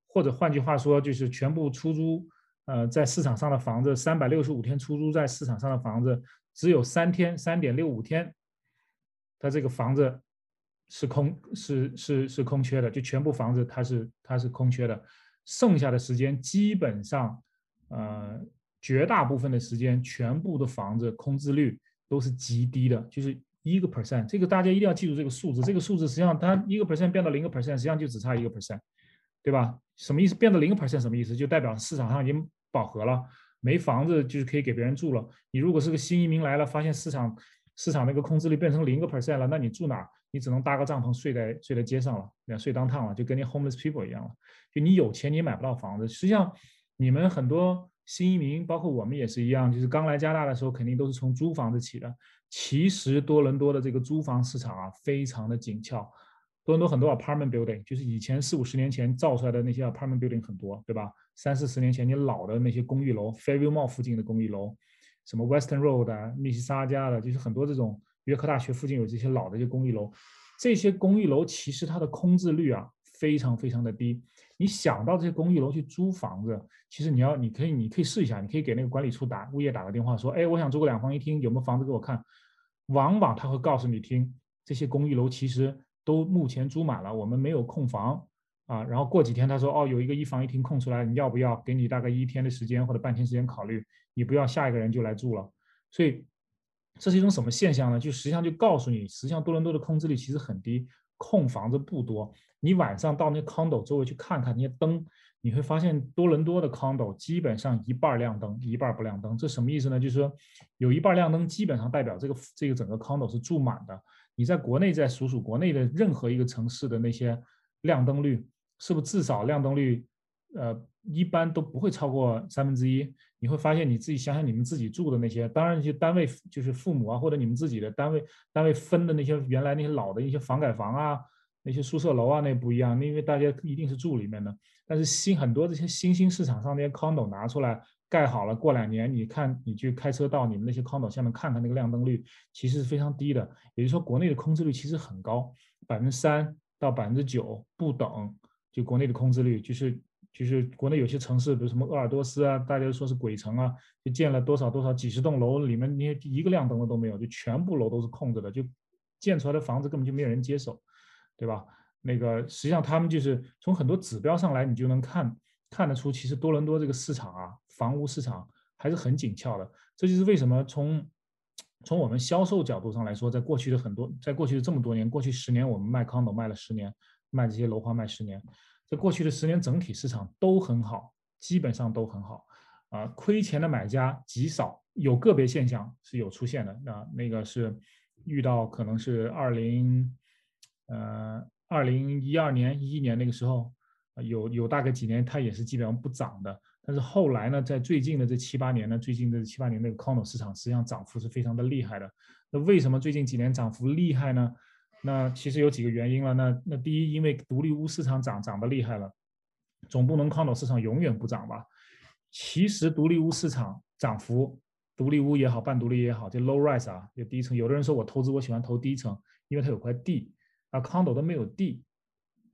或者换句话说，就是全部出租，呃，在市场上的房子，三百六十五天出租在市场上的房子，只有三天，三点六五天，它这个房子。是空是是是空缺的，就全部房子它是它是空缺的，剩下的时间基本上，呃，绝大部分的时间，全部的房子空置率都是极低的，就是一个 percent。这个大家一定要记住这个数字，这个数字实际上它一个 percent 变到零个 percent，实际上就只差一个 percent，对吧？什么意思？变到零个 percent 什么意思？就代表市场上已经饱和了，没房子就是可以给别人住了。你如果是个新移民来了，发现市场市场那个空置率变成零个 percent 了，那你住哪？你只能搭个帐篷睡在睡在街上了，睡当趟了，就跟那 homeless people 一样了。就你有钱，你也买不到房子。实际上，你们很多新移民，包括我们也是一样，就是刚来加拿大的时候，肯定都是从租房子起的。其实多伦多的这个租房市场啊，非常的紧俏。多伦多很多 apartment building，就是以前四五十年前造出来的那些 apartment building 很多，对吧？三四十年前你老的那些公寓楼，Fairview Mall 附近的公寓楼，什么 Western Road 啊，密西沙加的，就是很多这种。约克大学附近有这些老的一些公寓楼，这些公寓楼其实它的空置率啊非常非常的低。你想到这些公寓楼去租房子，其实你要你可以你可以试一下，你可以给那个管理处打物业打个电话说，哎，我想租个两房一厅，有没有房子给我看？往往他会告诉你听，这些公寓楼其实都目前租满了，我们没有空房啊。然后过几天他说，哦，有一个一房一厅空出来，你要不要？给你大概一天的时间或者半天时间考虑，你不要下一个人就来住了。所以。这是一种什么现象呢？就实际上就告诉你，实际上多伦多的空置率其实很低，空房子不多。你晚上到那 condo 周围去看看那些灯，你会发现多伦多的 condo 基本上一半亮灯，一半不亮灯。这什么意思呢？就是说有一半亮灯，基本上代表这个这个整个 condo 是住满的。你在国内再数数国内的任何一个城市的那些亮灯率，是不是至少亮灯率，呃，一般都不会超过三分之一？你会发现你自己想想你们自己住的那些，当然一些单位就是父母啊，或者你们自己的单位单位分的那些原来那些老的一些房改房啊。那些宿舍楼啊，那不一样，因为大家一定是住里面的。但是新很多这些新兴市场上那些 condo 拿出来盖好了，过两年你看，你去开车到你们那些 condo 下面看看那个亮灯率，其实是非常低的。也就是说，国内的空置率其实很高，百分之三到百分之九不等。就国内的空置率，就是就是国内有些城市，比如什么鄂尔多斯啊，大家都说是鬼城啊，就建了多少多少几十栋楼，里面连一个亮灯的都没有，就全部楼都是空着的，就建出来的房子根本就没有人接手。对吧？那个实际上他们就是从很多指标上来，你就能看看得出，其实多伦多这个市场啊，房屋市场还是很紧俏的。这就是为什么从从我们销售角度上来说，在过去的很多，在过去的这么多年，过去十年我们卖 condo 卖了十年，卖这些楼花卖十年，在过去的十年整体市场都很好，基本上都很好啊，亏钱的买家极少，有个别现象是有出现的。那那个是遇到可能是二零。呃，二零一二年、一一年那个时候，有有大概几年，它也是基本上不涨的。但是后来呢，在最近的这七八年呢，最近的七八年那个 condo 市场实际上涨幅是非常的厉害的。那为什么最近几年涨幅厉害呢？那其实有几个原因了。那那第一，因为独立屋市场涨涨得厉害了，总不能 condo 市场永远不涨吧？其实独立屋市场涨幅，独立屋也好，半独立也好，就 low rise 啊，就第一层。有的人说我投资，我喜欢投第一层，因为它有块地。啊，condo 都没有地，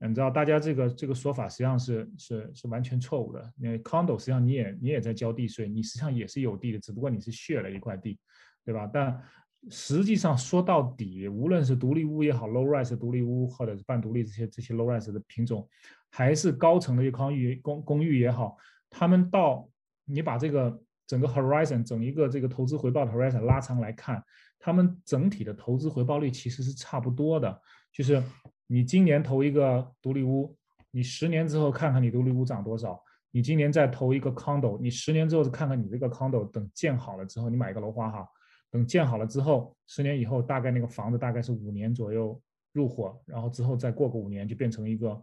你知道，大家这个这个说法实际上是是是完全错误的。因为 condo 实际上你也你也在交地税，你实际上也是有地的，只不过你是 share 了一块地，对吧？但实际上说到底，无论是独立屋也好，low rise 独立屋或者是半独立这些这些 low rise 的品种，还是高层的一公寓公公寓也好，他们到你把这个整个 horizon 整一个这个投资回报的 horizon 拉长来看，他们整体的投资回报率其实是差不多的。就是你今年投一个独立屋，你十年之后看看你独立屋涨多少。你今年再投一个 condo，你十年之后看看你这个 condo 等建好了之后，你买一个楼花哈，等建好了之后，十年以后大概那个房子大概是五年左右入伙，然后之后再过个五年就变成一个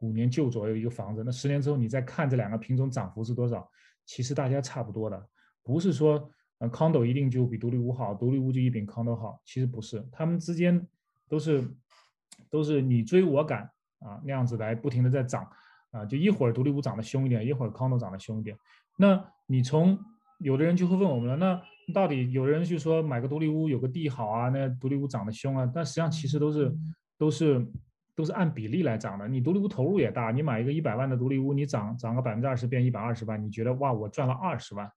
五年旧左右一个房子。那十年之后你再看这两个品种涨幅是多少，其实大家差不多的，不是说呃 condo 一定就比独立屋好，独立屋就一比 condo 好，其实不是，他们之间都是。都是你追我赶啊，那样子来不停的在涨啊，就一会儿独立屋涨得凶一点，一会儿 condo 涨得凶一点。那你从有的人就会问我们了，那到底有人就说买个独立屋有个地好啊，那独立屋涨得凶啊？但实际上其实都是都是都是按比例来涨的。你独立屋投入也大，你买一个一百万的独立屋，你涨涨个百分之二十变一百二十万，你觉得哇我赚了二十万，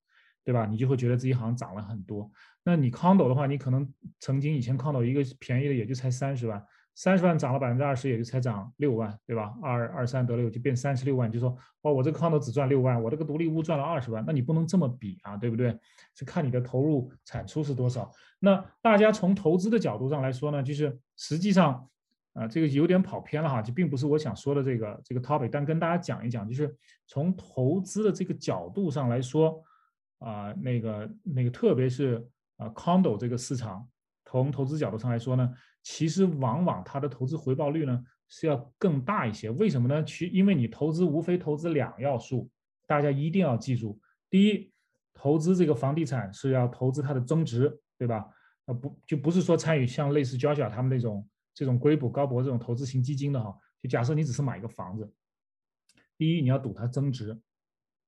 对吧？你就会觉得自己好像涨了很多。那你 condo 的话，你可能曾经以前 condo 一个便宜的也就才三十万。三十万涨了百分之二十，也就才涨六万，对吧？二二三得六，就变三十六万。就说哦，我这个 condo 只赚六万，我这个独立屋赚了二十万，那你不能这么比啊，对不对？是看你的投入产出是多少。那大家从投资的角度上来说呢，就是实际上啊，这个有点跑偏了哈，就并不是我想说的这个这个 topic。但跟大家讲一讲，就是从投资的这个角度上来说啊，那个那个，特别是啊 condo 这个市场，从投资角度上来说呢。其实往往它的投资回报率呢是要更大一些，为什么呢？其因为你投资无非投资两要素，大家一定要记住：第一，投资这个房地产是要投资它的增值，对吧？啊不就不是说参与像类似 Joshua 他们那种这种硅谷高博这种投资型基金的哈。就假设你只是买一个房子，第一你要赌它增值，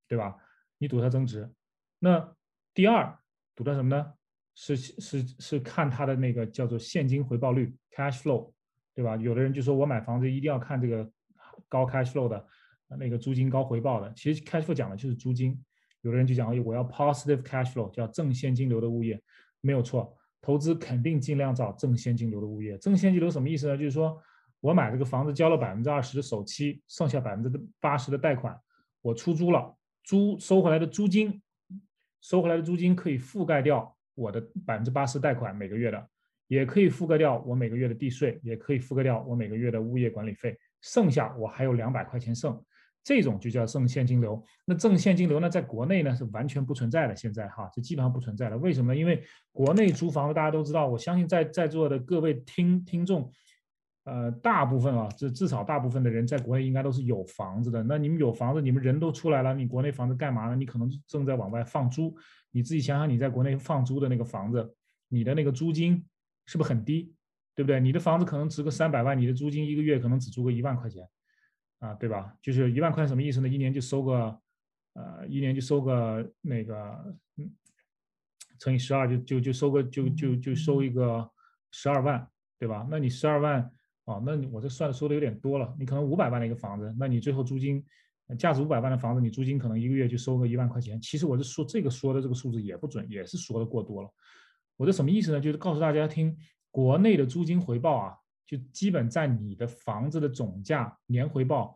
对吧？你赌它增值，那第二赌它什么呢？是是是看它的那个叫做现金回报率 （cash flow），对吧？有的人就说我买房子一定要看这个高 cash flow 的那个租金高回报的。其实 cash flow 讲的就是租金。有的人就讲我要 positive cash flow，叫正现金流的物业，没有错。投资肯定尽量找正现金流的物业。正现金流什么意思呢？就是说我买这个房子交了百分之二十的首期，剩下百分之八十的贷款，我出租了，租收回来的租金，收回来的租金可以覆盖掉。我的百分之八十贷款每个月的，也可以覆盖掉我每个月的地税，也可以覆盖掉我每个月的物业管理费，剩下我还有两百块钱剩。这种就叫剩现金流。那正现金流呢，在国内呢是完全不存在的，现在哈，这基本上不存在了。为什么？因为国内租房子大家都知道，我相信在在座的各位听听众，呃，大部分啊，至至少大部分的人在国内应该都是有房子的。那你们有房子，你们人都出来了，你国内房子干嘛呢？你可能正在往外放租。你自己想想，你在国内放租的那个房子，你的那个租金是不是很低？对不对？你的房子可能值个三百万，你的租金一个月可能只租个一万块钱。啊，对吧？就是一万块什么意思呢？一年就收个，呃，一年就收个那个，嗯，乘以十二就就就收个就就就收一个十二万，对吧？那你十二万，哦，那我这算说的有点多了。你可能五百万的一个房子，那你最后租金价值五百万的房子，你租金可能一个月就收个一万块钱。其实我是说这个说的这个数字也不准，也是说的过多了。我这什么意思呢？就是告诉大家听，国内的租金回报啊。就基本占你的房子的总价年回报，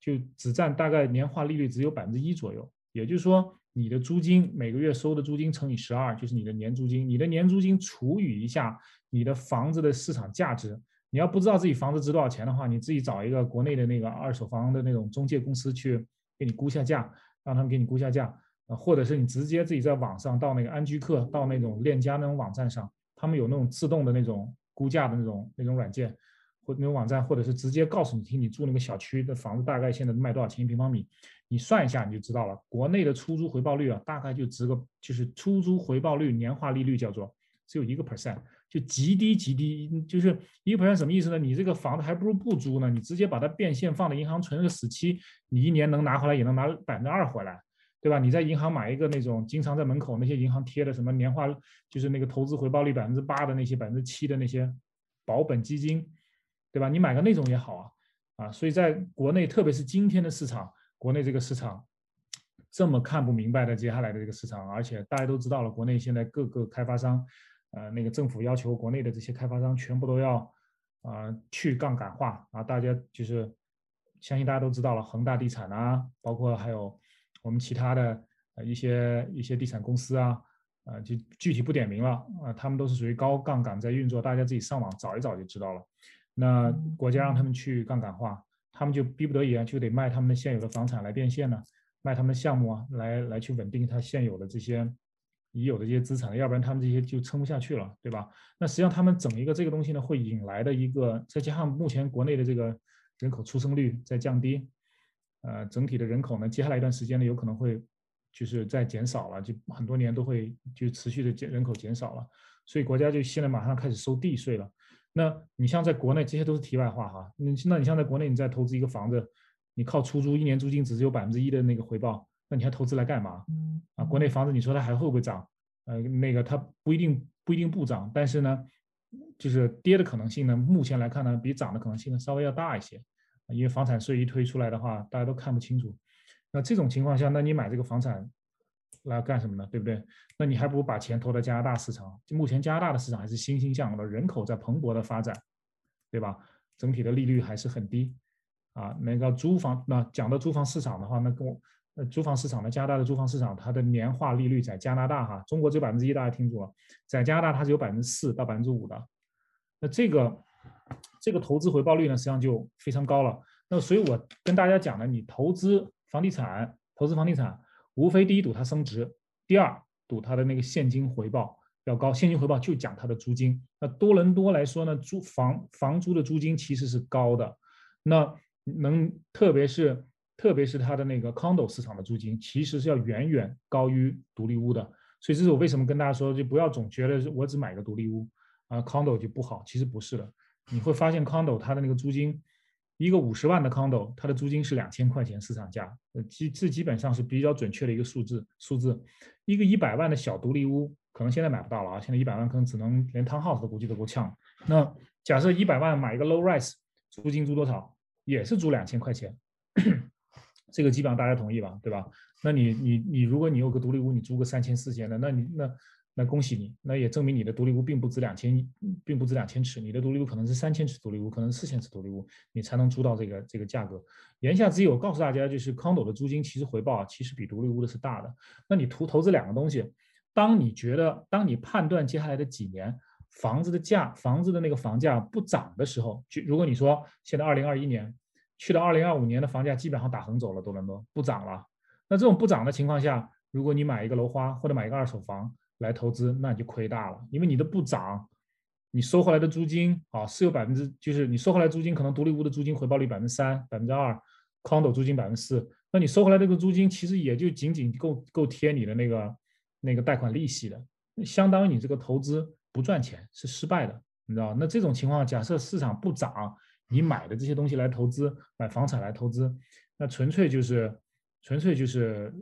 就只占大概年化利率只有百分之一左右。也就是说，你的租金每个月收的租金乘以十二，就是你的年租金。你的年租金除以一下你的房子的市场价值。你要不知道自己房子值多少钱的话，你自己找一个国内的那个二手房的那种中介公司去给你估下价，让他们给你估下价啊，或者是你直接自己在网上到那个安居客、到那种链家那种网站上，他们有那种自动的那种。估价的那种那种软件，或那种网站，或者是直接告诉你听你住那个小区的房子大概现在卖多少钱一平方米，你算一下你就知道了。国内的出租回报率啊，大概就值个就是出租回报率年化利率叫做只有一个 percent，就极低极低，就是一个 percent 什么意思呢？你这个房子还不如不租呢，你直接把它变现放在银行存个死期，你一年能拿回来也能拿百分之二回来。对吧？你在银行买一个那种经常在门口那些银行贴的什么年化，就是那个投资回报率百分之八的那些百分之七的那些保本基金，对吧？你买个那种也好啊，啊，所以在国内，特别是今天的市场，国内这个市场这么看不明白的接下来的这个市场，而且大家都知道了，国内现在各个开发商，呃，那个政府要求国内的这些开发商全部都要啊去杠杆化啊，大家就是相信大家都知道了，恒大地产啊，包括还有。我们其他的呃一些一些地产公司啊，呃就具体不点名了啊，他们都是属于高杠杆在运作，大家自己上网找一找就知道了。那国家让他们去杠杆化，他们就逼不得已啊，就得卖他们的现有的房产来变现呢，卖他们的项目啊，来来去稳定他现有的这些已有的这些资产，要不然他们这些就撑不下去了，对吧？那实际上他们整一个这个东西呢，会引来的一个，再加上目前国内的这个人口出生率在降低。呃，整体的人口呢，接下来一段时间呢，有可能会就是在减少了，就很多年都会就持续的减人口减少了，所以国家就现在马上开始收地税了。那你像在国内，这些都是题外话哈。那那你像在国内，你再投资一个房子，你靠出租，一年租金只是有百分之一的那个回报，那你还投资来干嘛？啊，国内房子你说它还会不会涨？呃，那个它不一定不一定不涨，但是呢，就是跌的可能性呢，目前来看呢，比涨的可能性呢稍微要大一些。因为房产税一推出来的话，大家都看不清楚。那这种情况下，那你买这个房产来干什么呢？对不对？那你还不如把钱投到加拿大市场。就目前加拿大的市场还是欣欣向荣的，人口在蓬勃的发展，对吧？整体的利率还是很低啊。那个租房，那讲到租房市场的话，那跟我呃租房市场呢，加拿大的租房市场，它的年化利率在加拿大哈，中国只有百分之一，大家听住了，在加拿大它是有百分之四到百分之五的。那这个。这个投资回报率呢，实际上就非常高了。那所以我跟大家讲呢，你投资房地产，投资房地产，无非第一赌它升值，第二赌它的那个现金回报要高。现金回报就讲它的租金。那多伦多来说呢，租房房租的租金其实是高的。那能特别是特别是它的那个 condo 市场的租金，其实是要远远高于独立屋的。所以这是我为什么跟大家说，就不要总觉得我只买个独立屋啊，condo 就不好，其实不是的。你会发现，condo 它的那个租金，一个五十万的 condo，它的租金是两千块钱市场价，呃，基这基本上是比较准确的一个数字。数字，一个一百万的小独立屋，可能现在买不到了啊，现在一百万可能只能连 townhouse 都估计都够呛。那假设一百万买一个 low rise，租金租多少？也是租两千块钱，这个基本上大家同意吧，对吧？那你你你，如果你有个独立屋，你租个三千四千的，那你那。那恭喜你，那也证明你的独立屋并不值两千，并不值两千尺，你的独立屋可能是三千尺独立屋，可能四千尺独立屋，你才能租到这个这个价格。言下之意，我告诉大家，就是 condo 的租金其实回报其实比独立屋的是大的。那你图投资两个东西，当你觉得，当你判断接下来的几年房子的价，房子的那个房价不涨的时候，就如果你说现在二零二一年去到二零二五年的房价基本上打横走了，多伦多不涨了。那这种不涨的情况下，如果你买一个楼花或者买一个二手房来投资，那你就亏大了，因为你的不涨，你收回来的租金啊是有百分之，就是你收回来租金可能独立屋的租金回报率百分之三、百分之二，condo 租金百分之四，那你收回来这个租金其实也就仅仅够够贴你的那个那个贷款利息的，相当于你这个投资不赚钱是失败的，你知道那这种情况，假设市场不涨。你买的这些东西来投资，买房产来投资，那纯粹就是，纯粹就是，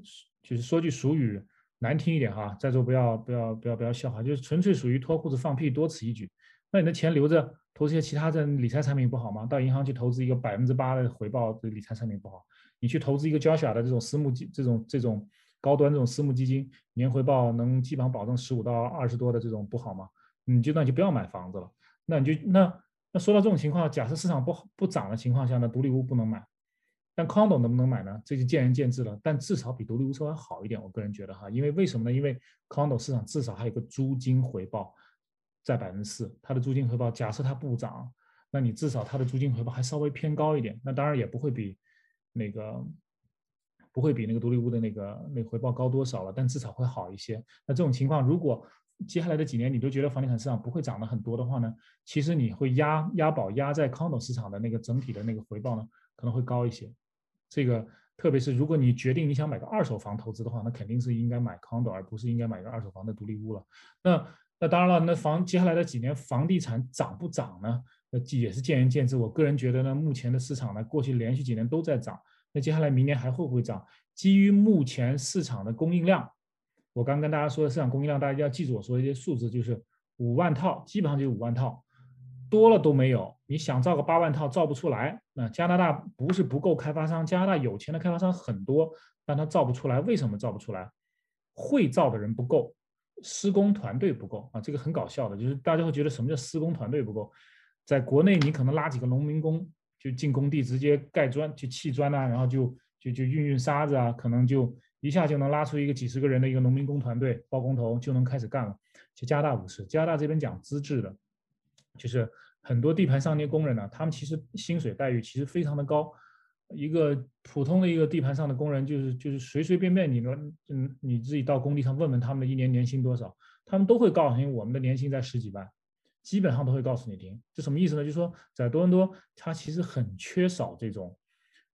就是说句俗语难听一点哈，在座不要不要不要不要笑话，就是纯粹属于脱裤子放屁，多此一举。那你的钱留着投资些其他的理财产品不好吗？到银行去投资一个百分之八的回报的理财产品不好？你去投资一个 Joshua 的这种私募基这种这种高端这种私募基金，年回报能基本上保证十五到二十多的这种不好吗？你就那就不要买房子了，那你就那。那说到这种情况，假设市场不不涨的情况下呢，独立屋不能买，但 condo 能不能买呢？这就见仁见智了。但至少比独立屋稍微好一点，我个人觉得哈，因为为什么呢？因为 condo 市场至少还有个租金回报在百分之四，它的租金回报假设它不涨，那你至少它的租金回报还稍微偏高一点。那当然也不会比那个不会比那个独立屋的那个那个回报高多少了，但至少会好一些。那这种情况如果接下来的几年，你都觉得房地产市场不会涨得很多的话呢？其实你会压压宝压在 condo 市场的那个整体的那个回报呢，可能会高一些。这个特别是如果你决定你想买个二手房投资的话，那肯定是应该买 condo，而不是应该买个二手房的独立屋了。那那当然了，那房接下来的几年房地产涨不涨呢？那也是见仁见智。我个人觉得呢，目前的市场呢，过去连续几年都在涨。那接下来明年还会不会涨？基于目前市场的供应量。我刚跟大家说的市场供应量，大家要记住我说的一些数字，就是五万套，基本上就是五万套，多了都没有。你想造个八万套，造不出来。那加拿大不是不够开发商，加拿大有钱的开发商很多，但他造不出来。为什么造不出来？会造的人不够，施工团队不够啊。这个很搞笑的，就是大家会觉得什么叫施工团队不够？在国内，你可能拉几个农民工就进工地，直接盖砖、就砌砖啊，然后就就就运运沙子啊，可能就。一下就能拉出一个几十个人的一个农民工团队，包工头就能开始干了。就加拿大不是，加拿大这边讲资质的，就是很多地盘上那些工人呢，他们其实薪水待遇其实非常的高。一个普通的一个地盘上的工人，就是就是随随便便你能嗯你自己到工地上问问他们的一年年薪多少，他们都会告诉你我们的年薪在十几万，基本上都会告诉你听。这什么意思呢？就是说在多伦多，它其实很缺少这种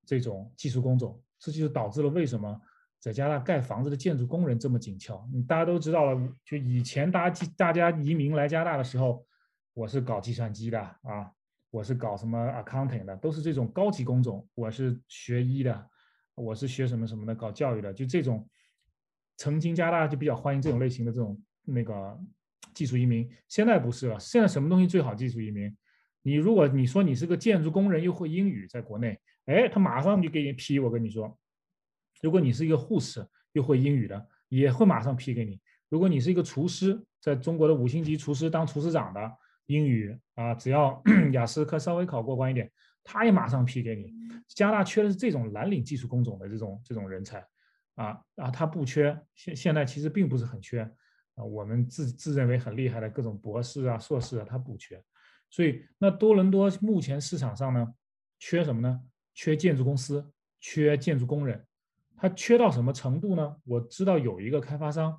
这种技术工种，这就导致了为什么。在加拿大盖房子的建筑工人这么紧俏，你大家都知道了。就以前大家大家移民来加拿大的时候，我是搞计算机的啊，我是搞什么 accounting 的，都是这种高级工种。我是学医的，我是学什么什么的，搞教育的，就这种。曾经加拿大就比较欢迎这种类型的这种那个技术移民，现在不是了。现在什么东西最好技术移民？你如果你说你是个建筑工人又会英语，在国内，哎，他马上就给你批。我跟你说。如果你是一个护士又会英语的，也会马上批给你。如果你是一个厨师，在中国的五星级厨师当厨师长的，英语啊，只要 雅思科稍微考过关一点，他也马上批给你。加拿大缺的是这种蓝领技术工种的这种这种人才啊啊，他不缺，现现在其实并不是很缺啊。我们自自认为很厉害的各种博士啊、硕士啊，他不缺。所以那多伦多目前市场上呢，缺什么呢？缺建筑公司，缺建筑工人。他缺到什么程度呢？我知道有一个开发商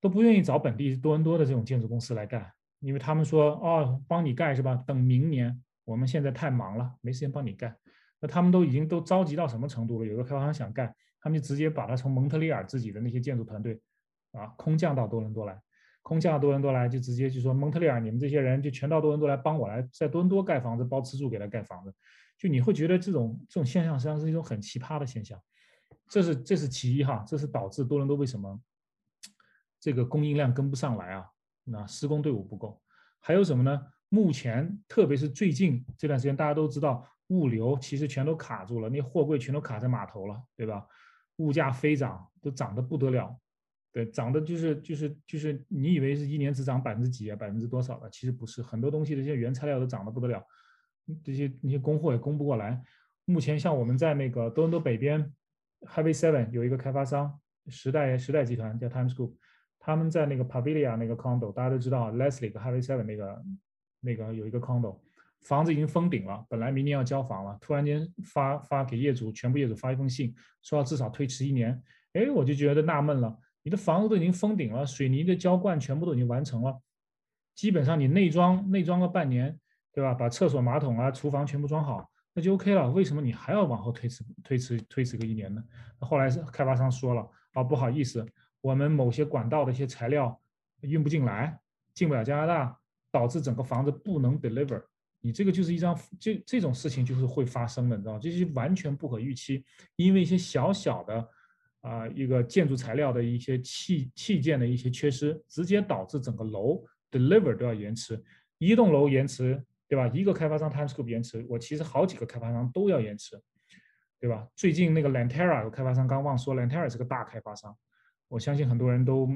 都不愿意找本地多伦多的这种建筑公司来干，因为他们说哦，帮你盖是吧？等明年，我们现在太忙了，没时间帮你盖。那他们都已经都着急到什么程度了？有个开发商想盖，他们就直接把他从蒙特利尔自己的那些建筑团队啊空降到多伦多来，空降到多伦多来，就直接就说蒙特利尔，你们这些人就全到多伦多来帮我来在多伦多盖房子，包吃住给他盖房子。就你会觉得这种这种现象实际上是一种很奇葩的现象。这是这是其一哈，这是导致多伦多为什么这个供应量跟不上来啊？那施工队伍不够，还有什么呢？目前特别是最近这段时间，大家都知道物流其实全都卡住了，那货柜全都卡在码头了，对吧？物价飞涨，都涨得不得了，对，涨的就是就是就是你以为是一年只涨百分之几啊，百分之多少的？其实不是，很多东西的这些原材料都涨得不得了，这些那些供货也供不过来。目前像我们在那个多伦多北边。Highway Seven 有一个开发商，时代时代集团叫 Times Group，他们在那个 Pavilia 那个 condo，大家都知道 Leslie 和 Highway Seven 那个那个有一个 condo，房子已经封顶了，本来明年要交房了，突然间发发给业主，全部业主发一封信，说要至少推迟一年。哎，我就觉得纳闷了，你的房子都已经封顶了，水泥的浇灌全部都已经完成了，基本上你内装内装个半年，对吧？把厕所、马桶啊、厨房全部装好，那就 OK 了。为什么你还要往后推迟、推迟、推迟个一年呢？后来是开发商说了，啊，不好意思，我们某些管道的一些材料运不进来，进不了加拿大，导致整个房子不能 deliver。你这个就是一张，这这种事情就是会发生的，你知道吗？这是完全不可预期，因为一些小小的，啊，一个建筑材料的一些器器件的一些缺失，直接导致整个楼 deliver 都要延迟，一栋楼延迟，对吧？一个开发商 timescope 延迟，我其实好几个开发商都要延迟，对吧？最近那个 Lantera 有开发商刚忘说，Lantera 是个大开发商，我相信很多人都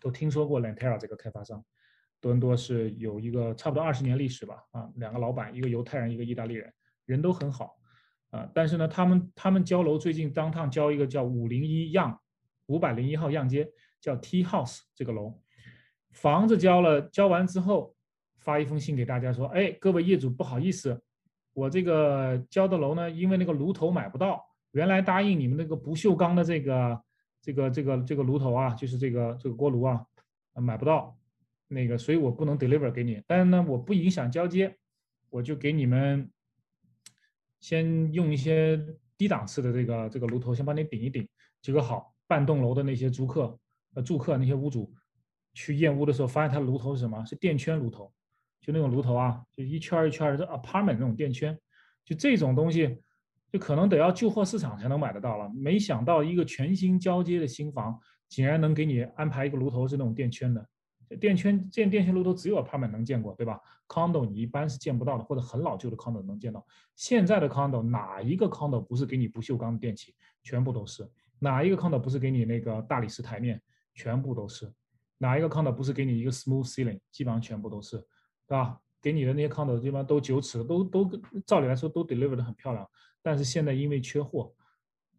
都听说过 Lantera 这个开发商。多伦多是有一个差不多二十年历史吧，啊，两个老板，一个犹太人，一个意大利人，人都很好，啊，但是呢，他们他们交楼最近当趟交一个叫五零一样，五百零一号样街，叫 T House 这个楼，房子交了，交完之后发一封信给大家说，哎，各位业主不好意思，我这个交的楼呢，因为那个炉头买不到，原来答应你们那个不锈钢的这个这个这个这个炉头啊，就是这个这个锅炉啊，买不到。那个，所以我不能 deliver 给你，但是呢，我不影响交接，我就给你们先用一些低档次的这个这个炉头，先帮你顶一顶。结果好，半栋楼的那些租客、呃住客那些屋主去验屋的时候，发现他的炉头是什么？是垫圈炉头，就那种炉头啊，就一圈一圈的 apartment 那种电圈，就这种东西，就可能得要旧货市场才能买得到了。没想到一个全新交接的新房，竟然能给你安排一个炉头是那种电圈的。电圈建电线炉都只有 apartment 能见过，对吧？condo 你一般是见不到的，或者很老旧的 condo 能见到。现在的 condo 哪一个 condo 不是给你不锈钢的电器？全部都是。哪一个 condo 不是给你那个大理石台面？全部都是。哪一个 condo 不是给你一个 smooth ceiling？基本上全部都是，对吧？给你的那些 condo 基本上都九尺，都都照理来说都 deliver 的很漂亮。但是现在因为缺货，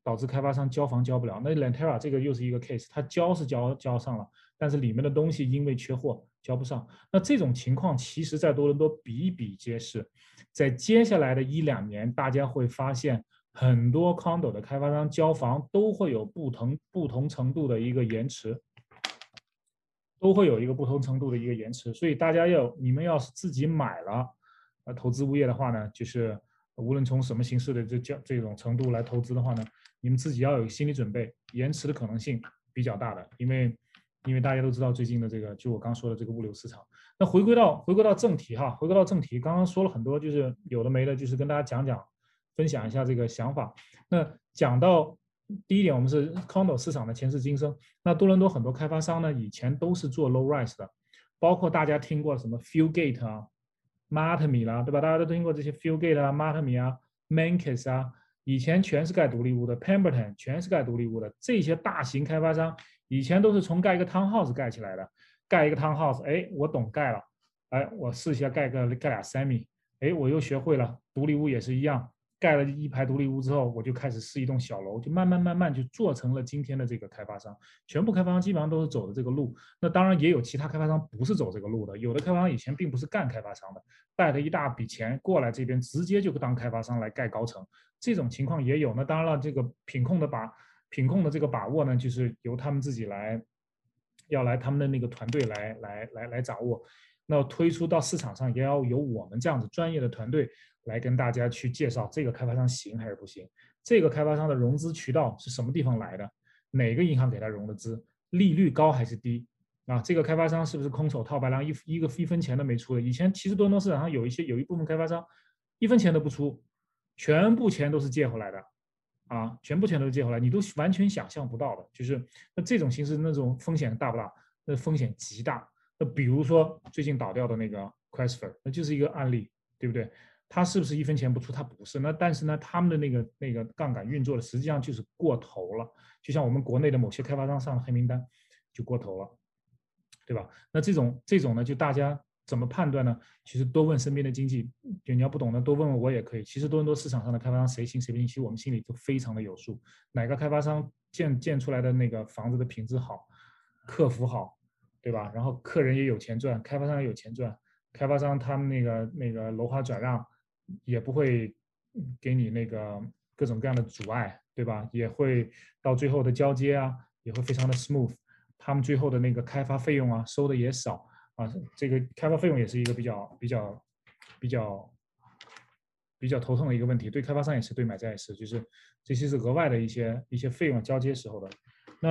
导致开发商交房交不了。那 Lantera 这个又是一个 case，他交是交交上了。但是里面的东西因为缺货交不上，那这种情况其实在多伦多比比皆是。在接下来的一两年，大家会发现很多 condo 的开发商交房都会有不同不同程度的一个延迟，都会有一个不同程度的一个延迟。所以大家要，你们要是自己买了呃投资物业的话呢，就是无论从什么形式的这这这种程度来投资的话呢，你们自己要有心理准备，延迟的可能性比较大的，因为。因为大家都知道最近的这个，就我刚说的这个物流市场。那回归到回归到正题哈，回归到正题，刚刚说了很多，就是有的没的，就是跟大家讲讲，分享一下这个想法。那讲到第一点，我们是 condo 市场的前世今生。那多伦多很多开发商呢，以前都是做 low rise 的，包括大家听过什么 Fieldgate 啊、Martmi 啦，对吧？大家都听过这些 Fieldgate 啊、Martmi 啊、Mankis 啊，以前全是盖独立屋的，Pemberton 全是盖独立屋的，这些大型开发商。以前都是从盖一个 townhouse 盖起来的，盖一个 townhouse，哎，我懂盖了，哎，我试一下盖个盖俩 semi，哎，我又学会了。独立屋也是一样，盖了一排独立屋之后，我就开始试一栋小楼，就慢慢慢慢就做成了今天的这个开发商。全部开发商基本上都是走的这个路，那当然也有其他开发商不是走这个路的，有的开发商以前并不是干开发商的，带了一大笔钱过来这边，直接就当开发商来盖高层，这种情况也有。那当然了，这个品控的把。品控的这个把握呢，就是由他们自己来，要来他们的那个团队来来来来掌握。那推出到市场上，也要由我们这样子专业的团队来跟大家去介绍这个开发商行还是不行，这个开发商的融资渠道是什么地方来的，哪个银行给他融的资，利率高还是低啊？这个开发商是不是空手套白狼，一一个一分钱都没出的？以前其实多伦多市场上有一些有一部分开发商一分钱都不出，全部钱都是借回来的。啊，全部钱都是借回来，你都完全想象不到的，就是那这种形式那种风险大不大？那风险极大。那比如说最近倒掉的那个 Crestfer，那就是一个案例，对不对？他是不是一分钱不出？他不是。那但是呢，他们的那个那个杠杆运作的实际上就是过头了，就像我们国内的某些开发商上了黑名单，就过头了，对吧？那这种这种呢，就大家。怎么判断呢？其实多问身边的经济，就你要不懂的多问问我也可以。其实多伦多市场上的开发商谁行谁不行，其实我们心里都非常的有数。哪个开发商建建出来的那个房子的品质好，客服好，对吧？然后客人也有钱赚，开发商也有钱赚，开发商他们那个那个楼花转让也不会给你那个各种各样的阻碍，对吧？也会到最后的交接啊，也会非常的 smooth。他们最后的那个开发费用啊，收的也少啊。这个开发费用也是一个比较比较比较比较头痛的一个问题，对开发商也是，对买家也是，就是这些是额外的一些一些费用交接时候的。那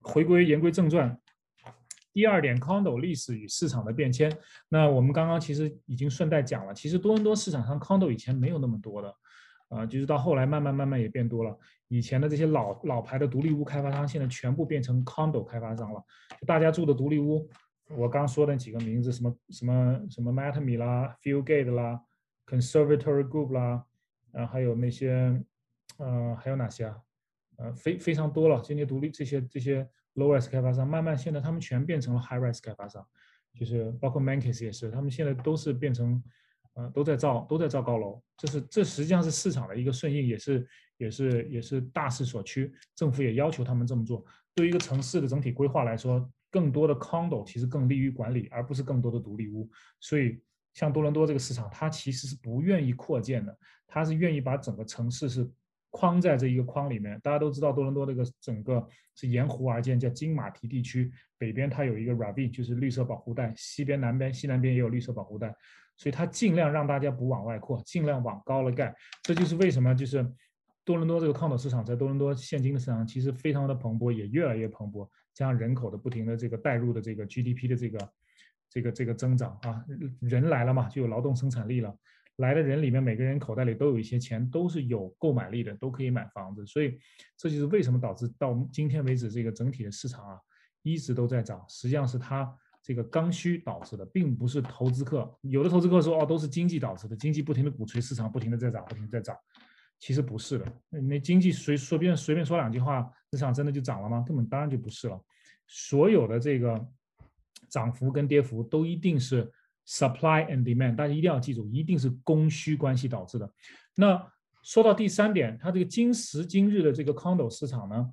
回归言归正传。第二点，condo 历史与市场的变迁。那我们刚刚其实已经顺带讲了，其实多伦多市场上 condo 以前没有那么多的，啊，就是到后来慢慢慢慢也变多了。以前的这些老老牌的独立屋开发商，现在全部变成 condo 开发商了。就大家住的独立屋，我刚说的几个名字，什么什么什么 Matamy 啦，Fieldgate 啦，Conservatory Group 啦，啊，还有那些，呃，还有哪些啊？呃，非非常多了，这些独立这些这些。Low-rise 开发商慢慢现在他们全变成了 High-rise 开发商，就是包括 Mankis 也是，他们现在都是变成，呃，都在造都在造高楼，这是这实际上是市场的一个顺应，也是也是也是大势所趋，政府也要求他们这么做。对于一个城市的整体规划来说，更多的 Condo 其实更利于管理，而不是更多的独立屋。所以像多伦多这个市场，它其实是不愿意扩建的，它是愿意把整个城市是。框在这一个框里面，大家都知道多伦多这个整个是沿湖而建，叫金马蹄地区。北边它有一个 Ravine，就是绿色保护带；西边、南边、西南边也有绿色保护带。所以它尽量让大家不往外扩，尽量往高了盖。这就是为什么就是多伦多这个 condo 市场在多伦多现今的市场其实非常的蓬勃，也越来越蓬勃。加上人口的不停的这个带入的这个 GDP 的这个这个这个增长啊，人来了嘛，就有劳动生产力了。来的人里面，每个人口袋里都有一些钱，都是有购买力的，都可以买房子。所以，这就是为什么导致到今天为止，这个整体的市场啊，一直都在涨。实际上是它这个刚需导致的，并不是投资客。有的投资客说，哦，都是经济导致的，经济不停的鼓吹，市场不停的在涨，不停在涨。其实不是的，那经济随随便随便说两句话，市场真的就涨了吗？根本当然就不是了。所有的这个涨幅跟跌幅都一定是。Supply and demand，大家一定要记住，一定是供需关系导致的。那说到第三点，它这个今时今日的这个 condo 市场呢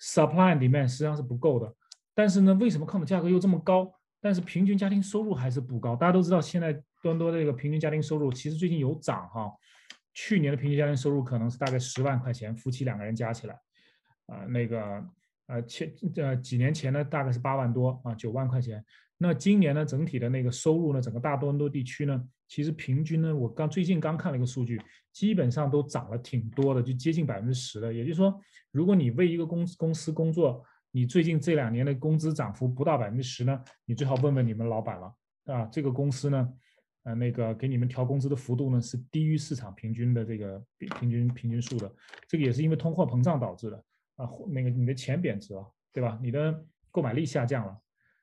，supply and demand 实际上是不够的。但是呢，为什么 condo 价格又这么高？但是平均家庭收入还是不高。大家都知道，现在多伦多这个平均家庭收入其实最近有涨哈。去年的平均家庭收入可能是大概十万块钱，夫妻两个人加起来，啊，那个呃前呃几年前呢大概是八万多啊，九万块钱。那今年呢，整体的那个收入呢，整个大多伦多地区呢，其实平均呢，我刚最近刚看了一个数据，基本上都涨了挺多的，就接近百分之十的。也就是说，如果你为一个公公司工作，你最近这两年的工资涨幅不到百分之十呢，你最好问问你们老板了啊。这个公司呢，呃，那个给你们调工资的幅度呢，是低于市场平均的这个平均平均数的。这个也是因为通货膨胀导致的啊，那个你的钱贬值了，对吧？你的购买力下降了，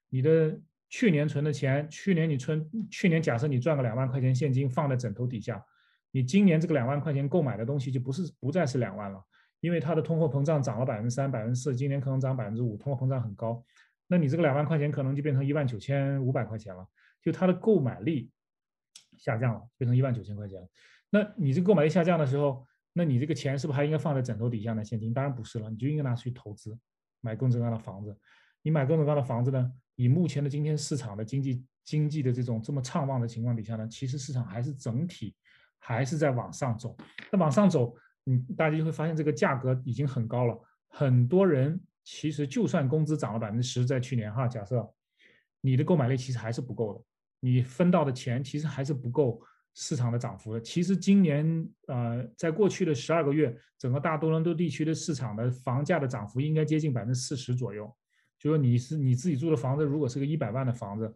你的。去年存的钱，去年你存，去年假设你赚个两万块钱现金放在枕头底下，你今年这个两万块钱购买的东西就不是不再是两万了，因为它的通货膨胀涨了百分之三、百分之四，今年可能涨百分之五，通货膨胀很高，那你这个两万块钱可能就变成一万九千五百块钱了，就它的购买力下降了，变成一万九千块钱了。那你这个购买力下降的时候，那你这个钱是不是还应该放在枕头底下呢？现金当然不是了，你就应该拿出去投资，买各种各样的房子。你买各种各样的房子呢？以目前的今天市场的经济经济的这种这么畅旺的情况底下呢，其实市场还是整体还是在往上走。那往上走，嗯，大家就会发现这个价格已经很高了。很多人其实就算工资涨了百分之十，在去年哈，假设你的购买力其实还是不够的，你分到的钱其实还是不够市场的涨幅的。其实今年呃，在过去的十二个月，整个大多伦多地区的市场的房价的涨幅应该接近百分之四十左右。就说你是你自己住的房子，如果是个一百万的房子，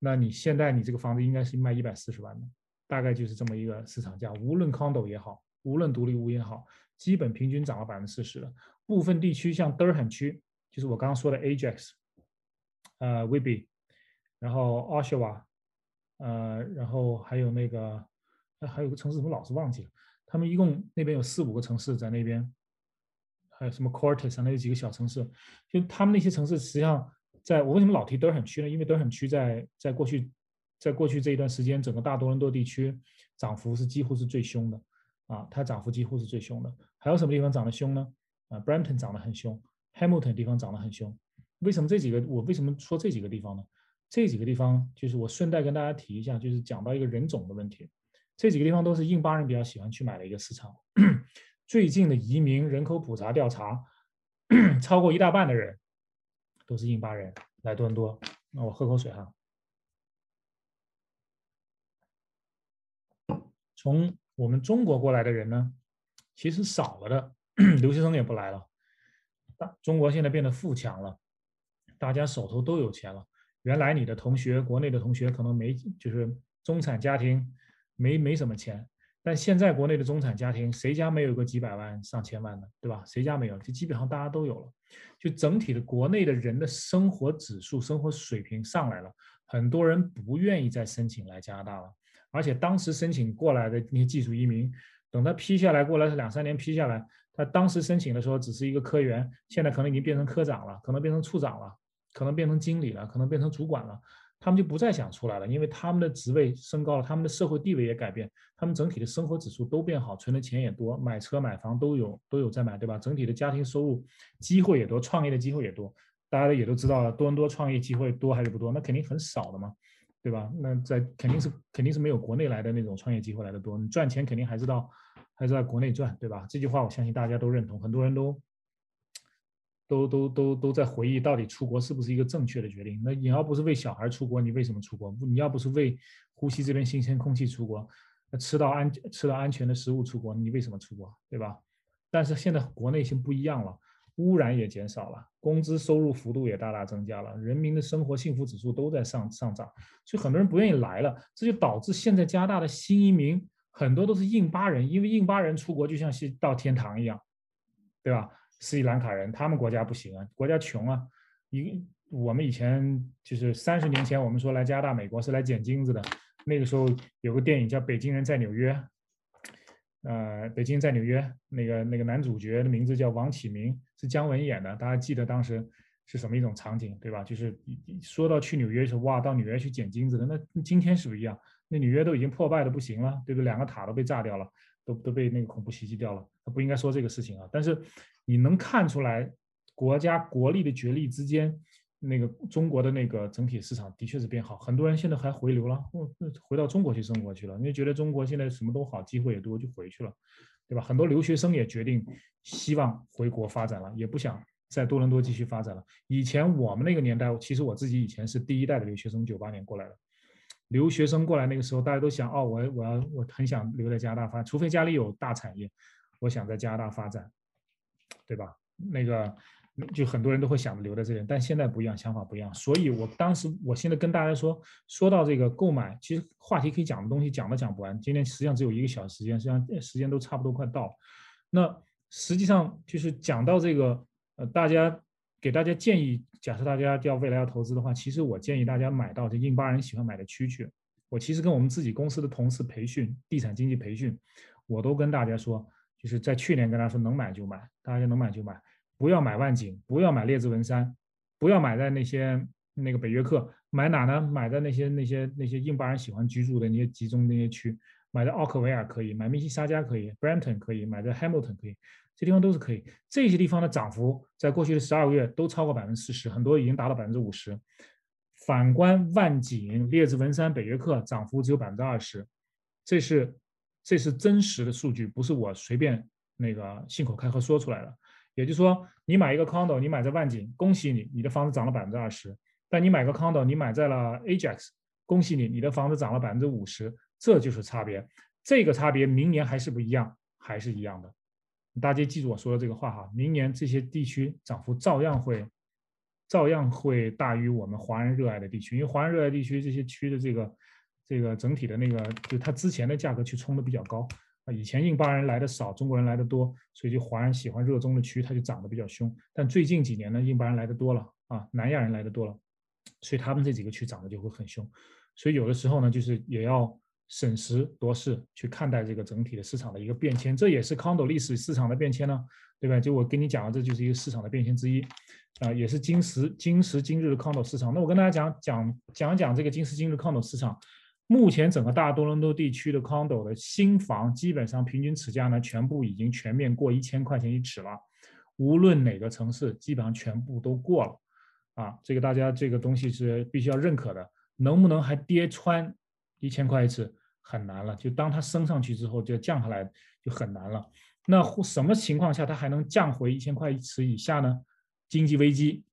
那你现在你这个房子应该是卖一百四十万的，大概就是这么一个市场价。无论 condo 也好，无论独立屋也好，基本平均涨了百分之四十的。部分地区像 Durham 区，就是我刚刚说的 Ajax，呃 w e b y 然后 Oshawa，呃，然后还有那个，还有个城市怎么老是忘记了？他们一共那边有四五个城市在那边。还有什么 Quartus 啊，那有几个小城市，就他们那些城市，实际上在我为什么老提德尔罕区呢？因为德尔罕区在在过去，在过去这一段时间，整个大多伦多地区涨幅是几乎是最凶的啊，它涨幅几乎是最凶的。还有什么地方涨得凶呢？啊，Brampton 涨得很凶，Hamilton 地方涨得很凶。为什么这几个我为什么说这几个地方呢？这几个地方就是我顺带跟大家提一下，就是讲到一个人种的问题。这几个地方都是印巴人比较喜欢去买的一个市场。最近的移民人口普查调查，超过一大半的人都是印巴人来多伦多。那我喝口水哈。从我们中国过来的人呢，其实少了的，留学生也不来了。大中国现在变得富强了，大家手头都有钱了。原来你的同学，国内的同学可能没，就是中产家庭，没没什么钱。但现在国内的中产家庭，谁家没有个几百万、上千万的，对吧？谁家没有？就基本上大家都有了。就整体的国内的人的生活指数、生活水平上来了，很多人不愿意再申请来加拿大了。而且当时申请过来的那些技术移民，等他批下来过来是两三年批下来，他当时申请的时候只是一个科员，现在可能已经变成科长了，可能变成处长了。可能变成经理了，可能变成主管了，他们就不再想出来了，因为他们的职位升高了，他们的社会地位也改变，他们整体的生活指数都变好，存的钱也多，买车买房都有都有在买，对吧？整体的家庭收入机会也多，创业的机会也多，大家也都知道了，多伦多创业机会多还是不多？那肯定很少的嘛，对吧？那在肯定是肯定是没有国内来的那种创业机会来的多，你赚钱肯定还是到还是在国内赚，对吧？这句话我相信大家都认同，很多人都。都都都都在回忆，到底出国是不是一个正确的决定？那你要不是为小孩出国，你为什么出国？你要不是为呼吸这边新鲜空气出国，那吃到安吃到安全的食物出国，你为什么出国？对吧？但是现在国内已经不一样了，污染也减少了，工资收入幅度也大大增加了，人民的生活幸福指数都在上上涨，所以很多人不愿意来了，这就导致现在加拿大的新移民很多都是印巴人，因为印巴人出国就像是到天堂一样，对吧？斯里兰卡人，他们国家不行啊，国家穷啊。一我们以前就是三十年前，我们说来加拿大、美国是来捡金子的。那个时候有个电影叫《北京人在纽约》，呃，北京在纽约，那个那个男主角的名字叫王启明，是姜文演的。大家记得当时是什么一种场景，对吧？就是说到去纽约时候，哇，到纽约去捡金子的。那今天是不是一样？那纽约都已经破败的不行了，对不对？两个塔都被炸掉了，都都被那个恐怖袭击掉了。不应该说这个事情啊，但是。你能看出来，国家国力的角力之间，那个中国的那个整体市场的确是变好，很多人现在还回流了，回到中国去生活去了，因为觉得中国现在什么都好，机会也多，就回去了，对吧？很多留学生也决定希望回国发展了，也不想在多伦多继续发展了。以前我们那个年代，其实我自己以前是第一代的留学生，九八年过来的，留学生过来那个时候，大家都想，哦，我我要我很想留在加拿大发，除非家里有大产业，我想在加拿大发展。对吧？那个就很多人都会想着留在这里，但现在不一样，想法不一样。所以我当时，我现在跟大家说，说到这个购买，其实话题可以讲的东西讲都讲不完。今天实际上只有一个小时时间，实际上时间都差不多快到了。那实际上就是讲到这个，呃，大家给大家建议，假设大家要未来要投资的话，其实我建议大家买到这印巴人喜欢买的区去。我其实跟我们自己公司的同事培训，地产经济培训，我都跟大家说。就是在去年跟他说能买就买，大家能买就买，不要买万景，不要买列治文山，不要买在那些那个北约克，买哪呢？买在那些那些那些印巴人喜欢居住的那些集中那些区，买在奥克维尔可以，买密西沙加可以，Brampton 可以，买在 Hamilton 可以，这地方都是可以。这些地方的涨幅在过去的十二个月都超过百分之四十，很多已经达到百分之五十。反观万景、列治文山、北约克，涨幅只有百分之二十，这是。这是真实的数据，不是我随便那个信口开河说出来的。也就是说，你买一个 condo，你买在万景，恭喜你，你的房子涨了百分之二十；但你买个 condo，你买在了 Ajax，恭喜你，你的房子涨了百分之五十。这就是差别。这个差别明年还是不一样，还是一样的。大家记住我说的这个话哈，明年这些地区涨幅照样会，照样会大于我们华人热爱的地区，因为华人热爱地区这些区的这个。这个整体的那个，就它之前的价格去冲的比较高啊，以前印巴人来的少，中国人来的多，所以就华人喜欢热衷的区，它就涨得比较凶。但最近几年呢，印巴人来的多了啊，南亚人来的多了，所以他们这几个区涨得就会很凶。所以有的时候呢，就是也要审时度势去看待这个整体的市场的一个变迁，这也是 condo 历史市场的变迁呢，对吧？就我跟你讲的，这就是一个市场的变迁之一啊，也是今时今时今日的 condo 市场。那我跟大家讲讲讲讲这个今时今日 condo 市场。目前整个大多伦多地区的 condo 的新房，基本上平均尺价呢，全部已经全面过一千块钱一尺了。无论哪个城市，基本上全部都过了。啊，这个大家这个东西是必须要认可的。能不能还跌穿一千块一尺，很难了。就当它升上去之后，就降下来就很难了。那什么情况下它还能降回一千块一尺以下呢？经济危机，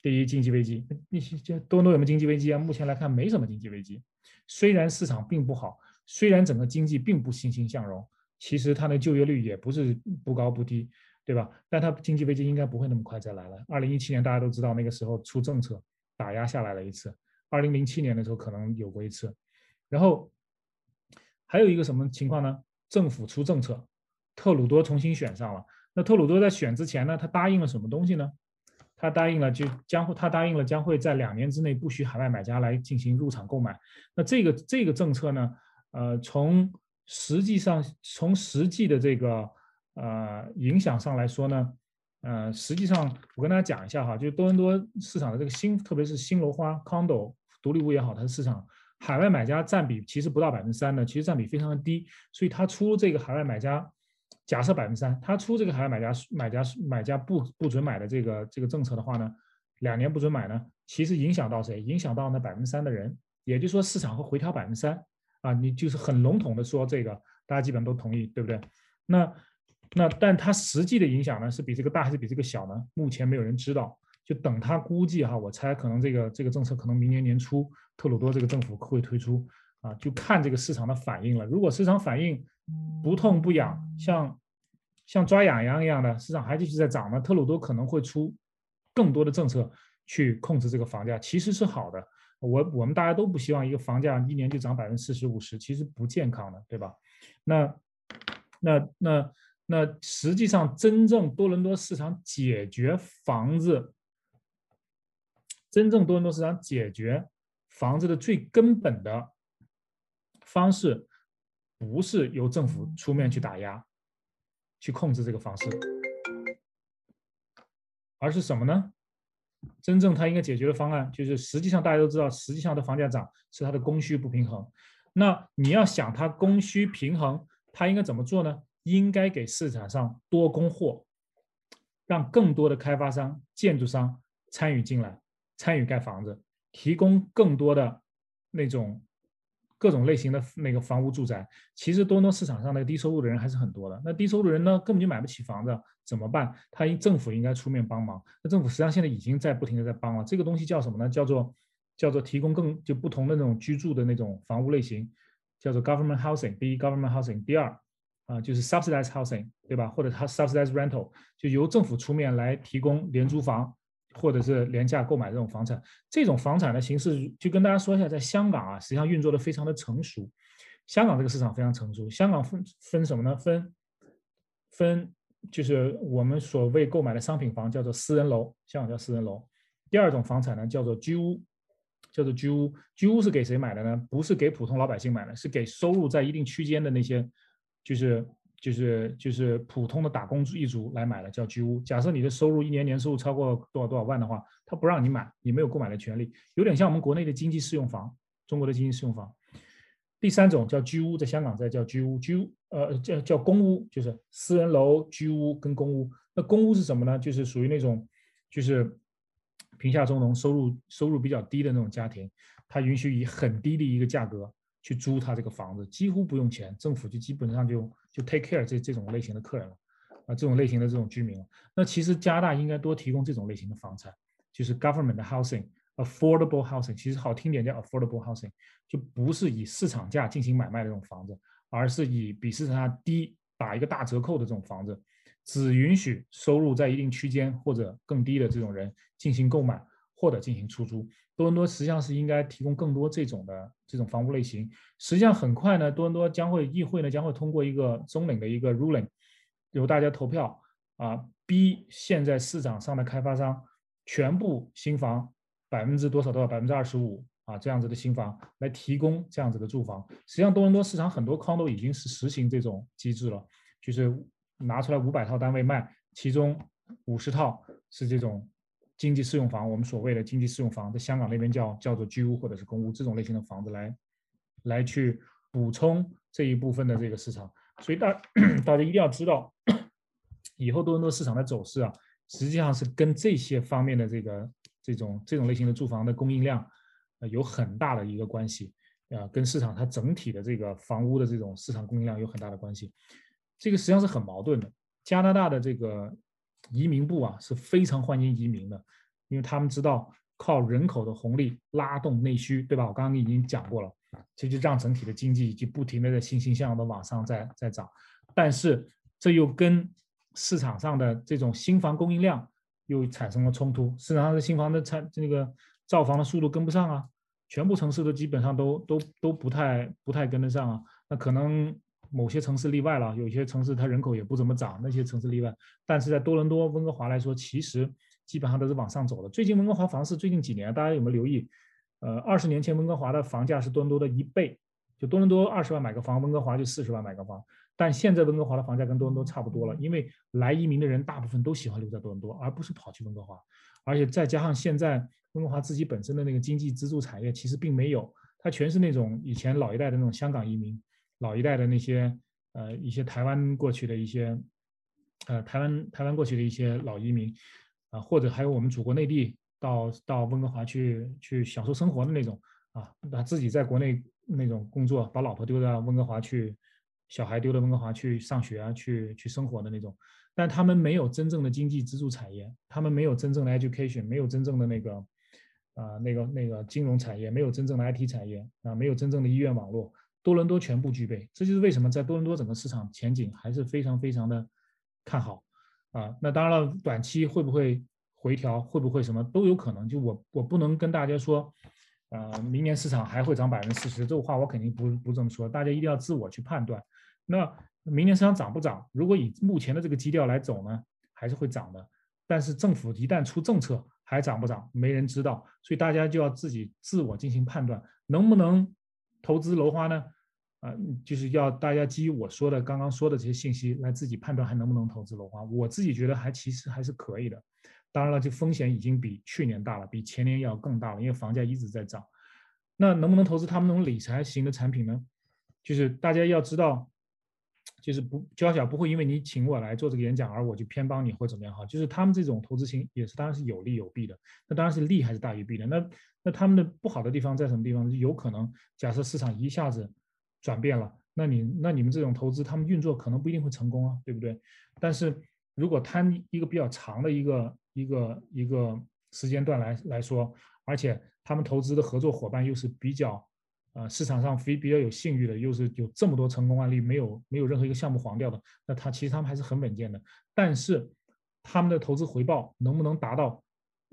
第一经济危机，那些这多多有没有经济危机啊？目前来看没什么经济危机。虽然市场并不好，虽然整个经济并不欣欣向荣，其实它的就业率也不是不高不低。对吧？但它经济危机应该不会那么快再来了。二零一七年大家都知道，那个时候出政策打压下来了一次。二零零七年的时候可能有过一次。然后还有一个什么情况呢？政府出政策，特鲁多重新选上了。那特鲁多在选之前呢，他答应了什么东西呢？他答应了就将会，他答应了将会在两年之内不许海外买家来进行入场购买。那这个这个政策呢，呃，从实际上从实际的这个。呃，影响上来说呢，呃，实际上我跟大家讲一下哈，就是多伦多市场的这个新，特别是新楼花 condo 独立屋也好，它的市场海外买家占比其实不到百分之三的，其实占比非常的低，所以它出这个海外买家，假设百分之三，他出这个海外买家买家买家不不准买的这个这个政策的话呢，两年不准买呢，其实影响到谁？影响到那百分之三的人，也就是说市场会回调百分之三啊，你就是很笼统的说这个，大家基本都同意，对不对？那。那但它实际的影响呢，是比这个大还是比这个小呢？目前没有人知道。就等他估计哈，我猜可能这个这个政策可能明年年初特鲁多这个政府会推出啊，就看这个市场的反应了。如果市场反应不痛不痒，像像抓痒痒一样的，市场还继续在涨呢，特鲁多可能会出更多的政策去控制这个房价，其实是好的。我我们大家都不希望一个房价一年就涨百分之四十五十，其实不健康的，对吧？那那那。那实际上，真正多伦多市场解决房子，真正多伦多市场解决房子的最根本的方式，不是由政府出面去打压、去控制这个方式，而是什么呢？真正它应该解决的方案，就是实际上大家都知道，实际上的房价涨是它的供需不平衡。那你要想它供需平衡，它应该怎么做呢？应该给市场上多供货，让更多的开发商、建筑商参与进来，参与盖房子，提供更多的那种各种类型的那个房屋住宅。其实多伦市场上那个低收入的人还是很多的。那低收入的人呢，根本就买不起房子，怎么办？他政府应该出面帮忙。那政府实际上现在已经在不停的在帮了。这个东西叫什么呢？叫做叫做提供更就不同的那种居住的那种房屋类型，叫做 government housing。第一，government housing。第二。啊，就是 subsidized housing，对吧？或者它 subsidized rental，就由政府出面来提供廉租房，或者是廉价购买这种房产。这种房产的形式，就跟大家说一下，在香港啊，实际上运作的非常的成熟。香港这个市场非常成熟。香港分分什么呢？分分就是我们所谓购买的商品房叫做私人楼，香港叫私人楼。第二种房产呢，叫做居屋，叫做居屋。居屋是给谁买的呢？不是给普通老百姓买的，是给收入在一定区间的那些。就是就是就是普通的打工一族来买了叫居屋。假设你的收入一年年收入超过多少多少万的话，他不让你买，你没有购买的权利，有点像我们国内的经济适用房，中国的经济适用房。第三种叫居屋，在香港在叫居屋，居屋呃叫叫公屋，就是私人楼、居屋跟公屋。那公屋是什么呢？就是属于那种就是贫下中农，收入收入比较低的那种家庭，他允许以很低的一个价格。去租他这个房子，几乎不用钱，政府就基本上就就 take care 这这种类型的客人了，啊，这种类型的这种居民了。那其实加拿大应该多提供这种类型的房产，就是 government housing，affordable housing，其实好听点叫 affordable housing，就不是以市场价进行买卖的这种房子，而是以比市场价低打一个大折扣的这种房子，只允许收入在一定区间或者更低的这种人进行购买或者进行出租。多伦多实际上是应该提供更多这种的这种房屋类型。实际上很快呢，多伦多将会议会呢将会通过一个中领的一个 ruling，由大家投票啊，逼现在市场上的开发商全部新房百分之多少多少百分之二十五啊这样子的新房来提供这样子的住房。实际上多伦多市场很多 condo 已经是实行这种机制了，就是拿出来五百套单位卖，其中五十套是这种。经济适用房，我们所谓的经济适用房，在香港那边叫叫做居屋或者是公屋这种类型的房子来，来去补充这一部分的这个市场。所以大 大家一定要知道，以后多伦多市场的走势啊，实际上是跟这些方面的这个这。种这种类型的住房的供应量，有很大的一个关系，啊，跟市场它整体的这个房屋的这种市场供应量有很大的关系。这个实际上是很矛盾的。加拿大的这个移民部啊是非常欢迎移民的，因为他们知道靠人口的红利拉动内需，对吧？我刚刚已经讲过了，这就让整体的经济就不停的在欣欣向荣的往上在在涨。但是这又跟市场上的这种新房供应量又产生了冲突，市场上的新房的产这个造房的速度跟不上啊，全部城市都基本上都都都不太不太跟得上啊，那可能。某些城市例外了，有些城市它人口也不怎么涨，那些城市例外。但是在多伦多、温哥华来说，其实基本上都是往上走的。最近温哥华房市最近几年，大家有没有留意？呃，二十年前温哥华的房价是多伦多的一倍，就多伦多二十万买个房，温哥华就四十万买个房。但现在温哥华的房价跟多伦多差不多了，因为来移民的人大部分都喜欢留在多伦多，而不是跑去温哥华。而且再加上现在温哥华自己本身的那个经济支柱产业其实并没有，它全是那种以前老一代的那种香港移民。老一代的那些呃一些台湾过去的一些呃台湾台湾过去的一些老移民啊，或者还有我们祖国内地到到温哥华去去享受生活的那种啊，把自己在国内那种工作，把老婆丢到温哥华去，小孩丢到温哥华去上学啊，去去生活的那种，但他们没有真正的经济支柱产业，他们没有真正的 education，没有真正的那个啊那个那个金融产业，没有真正的 IT 产业啊，没有真正的医院网络。多伦多全部具备，这就是为什么在多伦多整个市场前景还是非常非常的看好啊。那当然了，短期会不会回调，会不会什么都有可能。就我我不能跟大家说，呃，明年市场还会涨百分之四十，这个话我肯定不不这么说。大家一定要自我去判断。那明年市场涨不涨？如果以目前的这个基调来走呢，还是会涨的。但是政府一旦出政策，还涨不涨？没人知道。所以大家就要自己自我进行判断，能不能？投资楼花呢，啊，就是要大家基于我说的刚刚说的这些信息来自己判断还能不能投资楼花。我自己觉得还其实还是可以的，当然了，这风险已经比去年大了，比前年要更大了，因为房价一直在涨。那能不能投资他们那种理财型的产品呢？就是大家要知道，就是不娇小不会因为你请我来做这个演讲而我就偏帮你或怎么样哈。就是他们这种投资型也是当然是有利有弊的，那当然是利还是大于弊的。那那他们的不好的地方在什么地方？就有可能假设市场一下子转变了，那你那你们这种投资，他们运作可能不一定会成功啊，对不对？但是如果摊一个比较长的一个一个一个时间段来来说，而且他们投资的合作伙伴又是比较呃市场上非比较有信誉的，又是有这么多成功案例，没有没有任何一个项目黄掉的，那他其实他们还是很稳健的。但是他们的投资回报能不能达到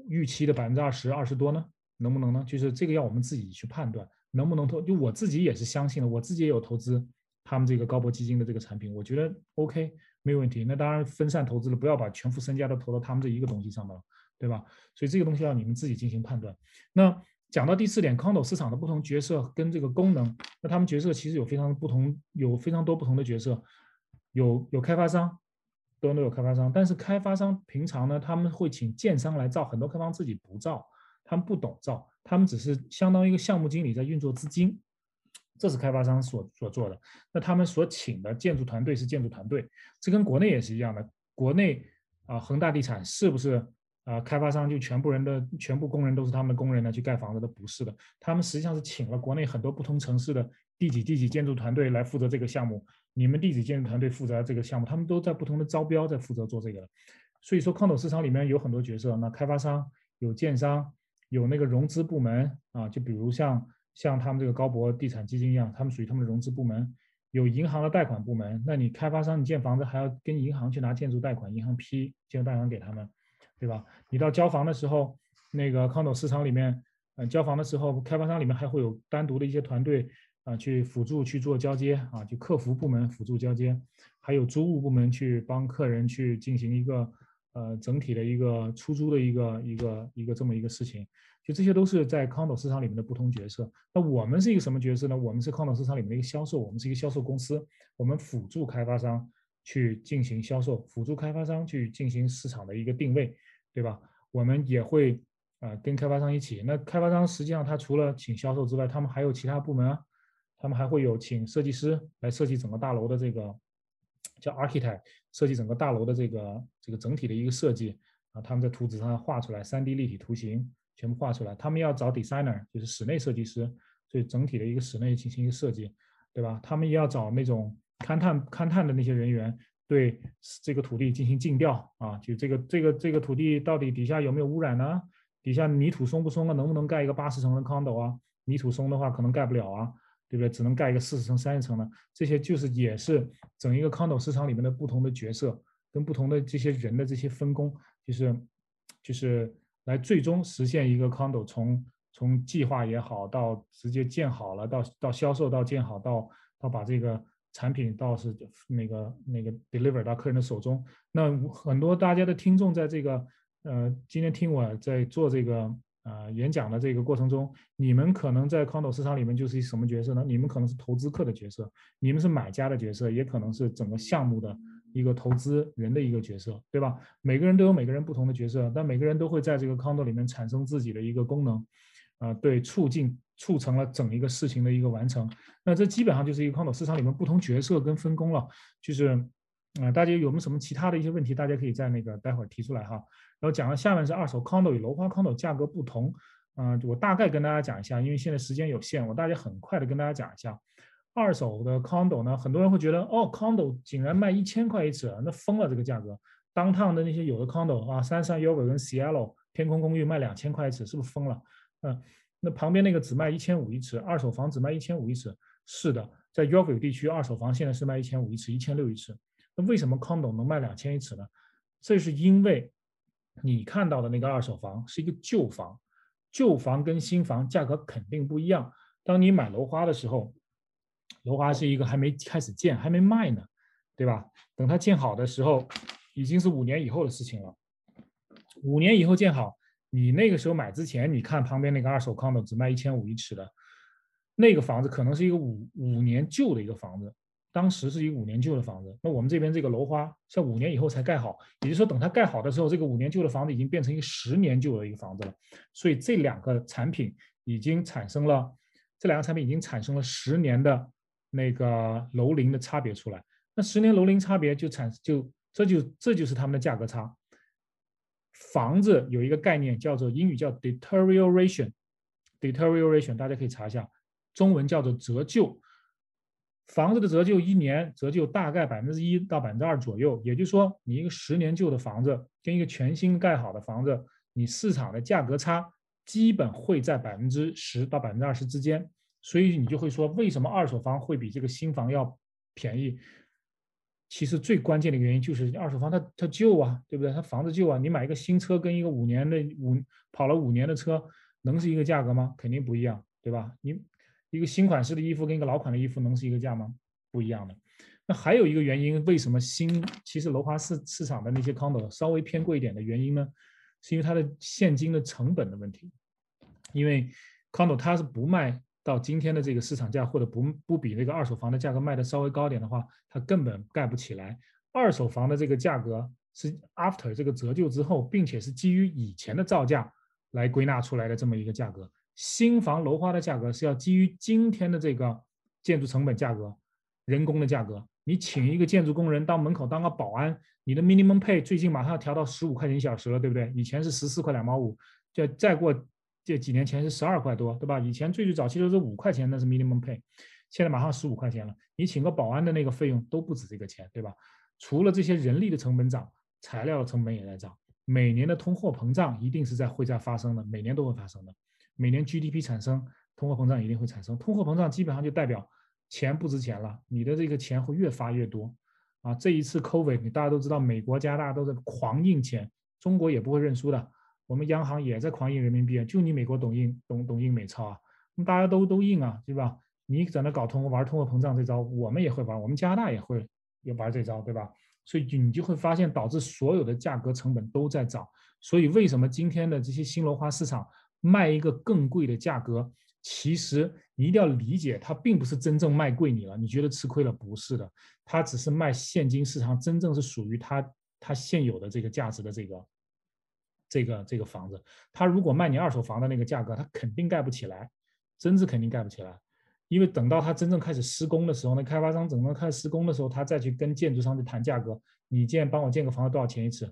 预期的百分之二十二十多呢？能不能呢？就是这个要我们自己去判断能不能投。就我自己也是相信的，我自己也有投资他们这个高博基金的这个产品，我觉得 OK 没有问题。那当然分散投资了，不要把全副身家都投到他们这一个东西上面了，对吧？所以这个东西要你们自己进行判断。那讲到第四点，condo 市场的不同角色跟这个功能，那他们角色其实有非常不同，有非常多不同的角色，有有开发商，都都有开发商，但是开发商平常呢，他们会请建商来造，很多开发商自己不造。他们不懂造，他们只是相当于一个项目经理在运作资金，这是开发商所所做的。那他们所请的建筑团队是建筑团队，这跟国内也是一样的。国内啊，恒大地产是不是啊？开发商就全部人的全部工人都是他们的工人呢？去盖房子的不是的，他们实际上是请了国内很多不同城市的地几地几建筑团队来负责这个项目。你们地几建筑团队负责这个项目，他们都在不同的招标在负责做这个。所以说，康斗市场里面有很多角色，那开发商有建商。有那个融资部门啊，就比如像像他们这个高博地产基金一样，他们属于他们的融资部门。有银行的贷款部门，那你开发商你建房子还要跟银行去拿建筑贷款，银行批建筑贷款给他们，对吧？你到交房的时候，那个康斗市场里面，呃，交房的时候，开发商里面还会有单独的一些团队啊，去辅助去做交接啊，就客服部门辅助交接，还有租务部门去帮客人去进行一个。呃，整体的一个出租的一个一个一个这么一个事情，就这些都是在康斗市场里面的不同角色。那我们是一个什么角色呢？我们是康斗市场里面的一个销售，我们是一个销售公司，我们辅助开发商去进行销售，辅助开发商去进行市场的一个定位，对吧？我们也会啊跟开发商一起。那开发商实际上他除了请销售之外，他们还有其他部门啊，他们还会有请设计师来设计整个大楼的这个。叫 architect 设计整个大楼的这个这个整体的一个设计啊，他们在图纸上画出来，3D 立体图形全部画出来。他们要找 designer，就是室内设计师，对整体的一个室内进行一个设计，对吧？他们也要找那种勘探勘探的那些人员，对这个土地进行尽调啊，就这个这个这个土地到底底下有没有污染呢？底下泥土松不松啊？能不能盖一个八十层的 condo 啊？泥土松的话可能盖不了啊，对不对？只能盖一个四十层、三十层的。这些就是也是整一个 condo 市场里面的不同的角色跟不同的这些人的这些分工，就是就是来最终实现一个 condo 从从计划也好到直接建好了，到到销售到建好到到把这个产品到是那个那个 deliver 到客人的手中。那很多大家的听众在这个。呃，今天听我在做这个呃演讲的这个过程中，你们可能在 condo 市场里面就是一什么角色呢？你们可能是投资客的角色，你们是买家的角色，也可能是整个项目的一个投资人的一个角色，对吧？每个人都有每个人不同的角色，但每个人都会在这个 condo 里面产生自己的一个功能，啊，对，促进促成了整一个事情的一个完成。那这基本上就是一个 condo 市场里面不同角色跟分工了，就是。啊，大家有没有什么其他的一些问题？大家可以在那个待会儿提出来哈。然后讲了下面是二手 condo 与楼花 condo 价格不同，啊，我大概跟大家讲一下，因为现在时间有限，我大家很快的跟大家讲一下，二手的 condo 呢，很多人会觉得哦，condo 竟然卖一千块一尺，那疯了这个价格。当趟的那些有的 condo 啊，三三幺九跟 Cielo 天空公寓卖两千块一尺，是不是疯了？嗯，那旁边那个只卖一千五一尺，二手房只卖一千五一尺，是的，在 y o v o 地区二手房现在是卖一千五一尺，一千六一尺。那为什么 condo 能卖两千一尺呢？这是因为你看到的那个二手房是一个旧房，旧房跟新房价格肯定不一样。当你买楼花的时候，楼花是一个还没开始建，还没卖呢，对吧？等它建好的时候，已经是五年以后的事情了。五年以后建好，你那个时候买之前，你看旁边那个二手 condo 只卖一千五一尺的，那个房子可能是一个五五年旧的一个房子。当时是一个五年旧的房子，那我们这边这个楼花像五年以后才盖好，也就是说等它盖好的时候，这个五年旧的房子已经变成一个十年旧的一个房子了。所以这两个产品已经产生了，这两个产品已经产生了十年的那个楼龄的差别出来。那十年楼龄差别就产就这就这就是它们的价格差。房子有一个概念叫做英语叫 deterioration，deterioration 大家可以查一下，中文叫做折旧。房子的折旧一年折旧大概百分之一到百分之二左右，也就是说，你一个十年旧的房子跟一个全新盖好的房子，你市场的价格差基本会在百分之十到百分之二十之间。所以你就会说，为什么二手房会比这个新房要便宜？其实最关键的原因就是二手房它它旧啊，对不对？它房子旧啊，你买一个新车跟一个五年的五跑了五年的车能是一个价格吗？肯定不一样，对吧？你。一个新款式的衣服跟一个老款的衣服能是一个价吗？不一样的。那还有一个原因，为什么新其实楼花市市场的那些 condo 稍微偏贵一点的原因呢？是因为它的现金的成本的问题。因为 condo 它是不卖到今天的这个市场价，或者不不比那个二手房的价格卖的稍微高点的话，它根本盖不起来。二手房的这个价格是 after 这个折旧之后，并且是基于以前的造价来归纳出来的这么一个价格。新房楼花的价格是要基于今天的这个建筑成本价格、人工的价格。你请一个建筑工人到门口当个保安，你的 minimum pay 最近马上要调到十五块钱一小时了，对不对？以前是十四块两毛五，就再过这几年前是十二块多，对吧？以前最最早期都是五块钱，那是 minimum pay，现在马上十五块钱了。你请个保安的那个费用都不止这个钱，对吧？除了这些人力的成本涨，材料的成本也在涨，每年的通货膨胀一定是在会在发生的，每年都会发生的。每年 GDP 产生，通货膨胀一定会产生。通货膨胀基本上就代表钱不值钱了，你的这个钱会越发越多。啊，这一次 COVID，你大家都知道，美国加拿大都在狂印钱，中国也不会认输的。我们央行也在狂印人民币，就你美国懂印懂懂印美钞啊？那大家都都印啊，对吧？你在那搞通玩通货膨胀这招，我们也会玩，我们加拿大也会也玩这招，对吧？所以你就会发现，导致所有的价格成本都在涨。所以为什么今天的这些新楼花市场？卖一个更贵的价格，其实你一定要理解，它并不是真正卖贵你了。你觉得吃亏了？不是的，它只是卖现金市场真正是属于它它现有的这个价值的这个这个这个房子。他如果卖你二手房的那个价格，他肯定盖不起来，真是肯定盖不起来。因为等到他真正开始施工的时候，那开发商整个开始施工的时候，他再去跟建筑商去谈价格。你建帮我建个房子多少钱一尺？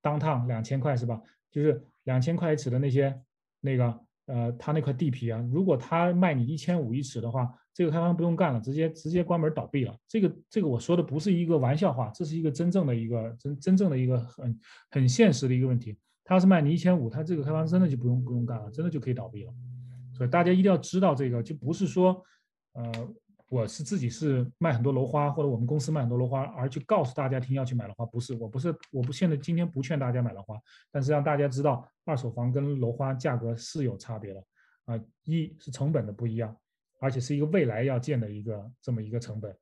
当趟两千块是吧？就是两千块一尺的那些。那个呃，他那块地皮啊，如果他卖你一千五一尺的话，这个开发商不用干了，直接直接关门倒闭了。这个这个我说的不是一个玩笑话，这是一个真正的一个真真正的一个很很现实的一个问题。他是卖你一千五，他这个开发商真的就不用不用干了，真的就可以倒闭了。所以大家一定要知道这个，就不是说呃。我是自己是卖很多楼花，或者我们公司卖很多楼花，而去告诉大家听要去买楼花，不是，我不是，我不现在今天不劝大家买楼花，但是让大家知道二手房跟楼花价格是有差别的啊，一是成本的不一样，而且是一个未来要建的一个这么一个成本。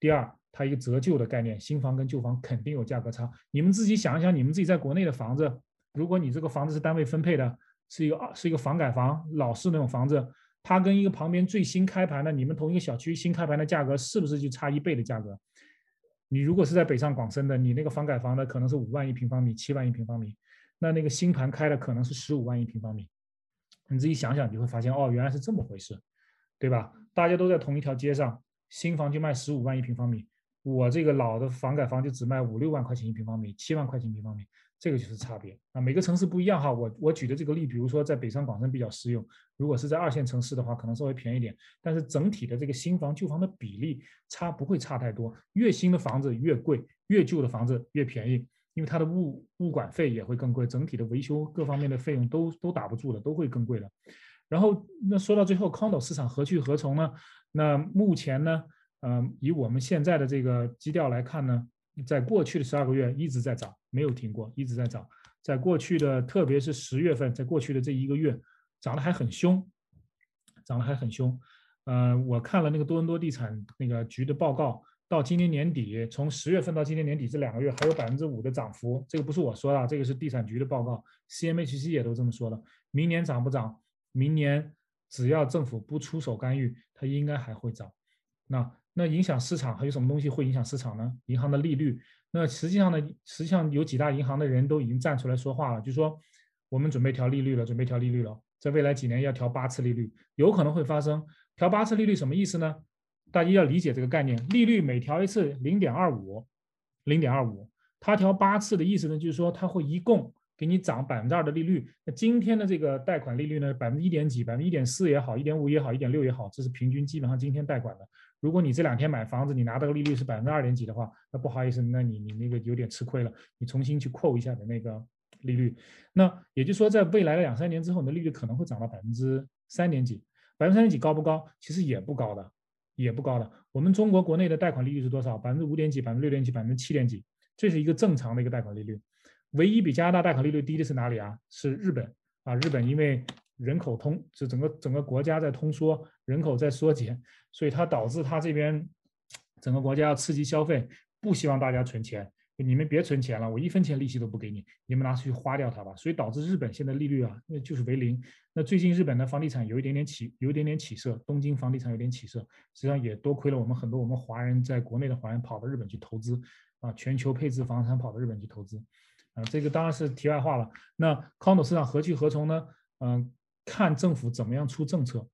第二，它一个折旧的概念，新房跟旧房肯定有价格差。你们自己想一想，你们自己在国内的房子，如果你这个房子是单位分配的，是一个是一个房改房，老式那种房子。它跟一个旁边最新开盘的，你们同一个小区新开盘的价格是不是就差一倍的价格？你如果是在北上广深的，你那个房改房的可能是五万一平方米、七万一平方米，那那个新盘开的可能是十五万一平方米。你自己想想，你会发现哦，原来是这么回事，对吧？大家都在同一条街上，新房就卖十五万一平方米，我这个老的房改房就只卖五六万块钱一平方米、七万块钱一平方米。这个就是差别啊，每个城市不一样哈。我我举的这个例，比如说在北上广深比较适用，如果是在二线城市的话，可能稍微便宜点。但是整体的这个新房旧房的比例差不会差太多，越新的房子越贵，越旧的房子越便宜，因为它的物物管费也会更贵，整体的维修各方面的费用都都打不住的，都会更贵的。然后那说到最后，condo 市场何去何从呢？那目前呢，嗯，以我们现在的这个基调来看呢？在过去的十二个月一直在涨，没有停过，一直在涨。在过去的，特别是十月份，在过去的这一个月，涨得还很凶，涨得还很凶。嗯，我看了那个多伦多地产那个局的报告，到今年年底，从十月份到今年年底这两个月，还有百分之五的涨幅。这个不是我说的，这个是地产局的报告，CMHC 也都这么说的。明年涨不涨？明年只要政府不出手干预，它应该还会涨。那。那影响市场还有什么东西会影响市场呢？银行的利率。那实际上呢，实际上有几大银行的人都已经站出来说话了，就说我们准备调利率了，准备调利率了，在未来几年要调八次利率，有可能会发生。调八次利率什么意思呢？大家要理解这个概念，利率每调一次零点二五，零点二五，它调八次的意思呢，就是说它会一共。给你涨百分之二的利率，那今天的这个贷款利率呢，百分之一点几，百分之一点四也好，一点五也好，一点六也好，这是平均，基本上今天贷款的。如果你这两天买房子，你拿到的利率是百分之二点几的话，那不好意思，那你你那个有点吃亏了，你重新去扣一下的那个利率。那也就是说，在未来的两三年之后，你的利率可能会涨到百分之三点几，百分之三点几高不高？其实也不高的，也不高的。我们中国国内的贷款利率是多少？百分之五点几，百分之六点几，百分之七点几，这是一个正常的一个贷款利率。唯一比加拿大贷款利率低的是哪里啊？是日本啊！日本因为人口通，就整个整个国家在通缩，人口在缩减，所以它导致它这边整个国家要刺激消费，不希望大家存钱。你们别存钱了，我一分钱利息都不给你，你们拿出去花掉它吧。所以导致日本现在利率啊，那就是为零。那最近日本的房地产有一点点起，有一点点起色，东京房地产有点起色，实际上也多亏了我们很多我们华人在国内的华人跑到日本去投资啊，全球配置房产跑到日本去投资。啊，这个当然是题外话了。那 condo 市场何去何从呢？嗯，看政府怎么样出政策。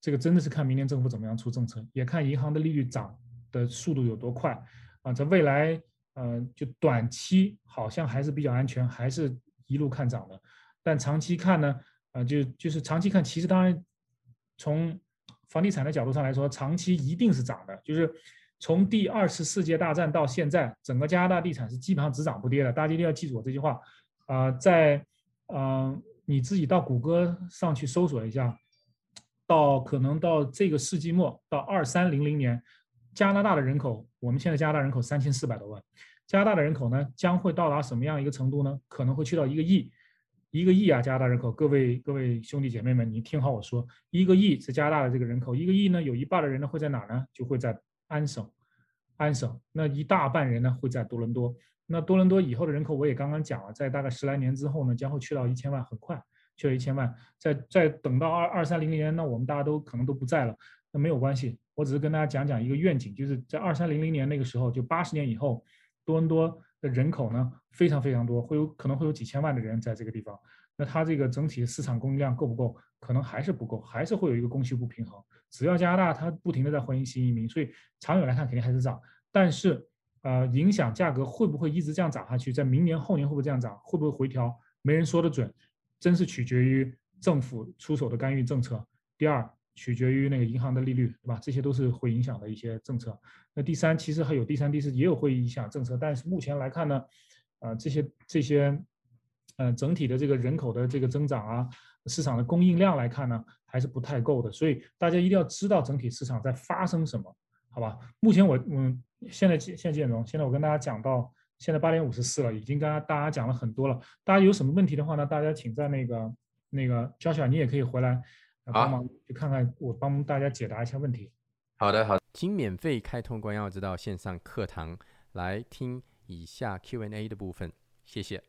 这个真的是看明年政府怎么样出政策，也看银行的利率涨的速度有多快。啊，在未来，呃，就短期好像还是比较安全，还是一路看涨的。但长期看呢，啊，就就是长期看，其实当然从房地产的角度上来说，长期一定是涨的，就是。从第二次世界大战到现在，整个加拿大地产是基本上只涨不跌的。大家一定要记住我这句话。啊，在嗯，你自己到谷歌上去搜索一下，到可能到这个世纪末，到二三零零年，加拿大的人口，我们现在加拿大人口三千四百多万，加拿大的人口呢将会到达什么样一个程度呢？可能会去到一个亿，一个亿啊！加拿大人口，各位各位兄弟姐妹们，你听好我说，一个亿是加拿大的这个人口，一个亿呢，有一半的人呢会在哪呢？就会在。安省，安省，那一大半人呢会在多伦多。那多伦多以后的人口我也刚刚讲了，在大概十来年之后呢，将会去到一千万，很快去了一千万。再再等到二二三零零年，那我们大家都可能都不在了，那没有关系，我只是跟大家讲讲一个愿景，就是在二三零零年那个时候，就八十年以后，多伦多的人口呢非常非常多，会有可能会有几千万的人在这个地方。那它这个整体市场供应量够不够？可能还是不够，还是会有一个供需不平衡。只要加拿大它不停的在欢迎新移民，所以长远来看肯定还是涨。但是，呃，影响价格会不会一直这样涨下去？在明年后年会不会这样涨？会不会回调？没人说得准，真是取决于政府出手的干预政策；第二，取决于那个银行的利率，对吧？这些都是会影响的一些政策。那第三，其实还有第三、第四也有会影响政策，但是目前来看呢，呃，这些这些，呃，整体的这个人口的这个增长啊，市场的供应量来看呢，还是不太够的。所以大家一定要知道整体市场在发生什么，好吧？目前我嗯，现在现在几点钟，现在我跟大家讲到现在八点五十四了，已经跟大家讲了很多了。大家有什么问题的话呢？大家请在那个那个 Joshua，你也可以回来。帮忙去看看，我帮大家解答一下问题。
好的，好的，请免费开通关耀之道线上课堂来听以下 Q&A 的部分，谢谢。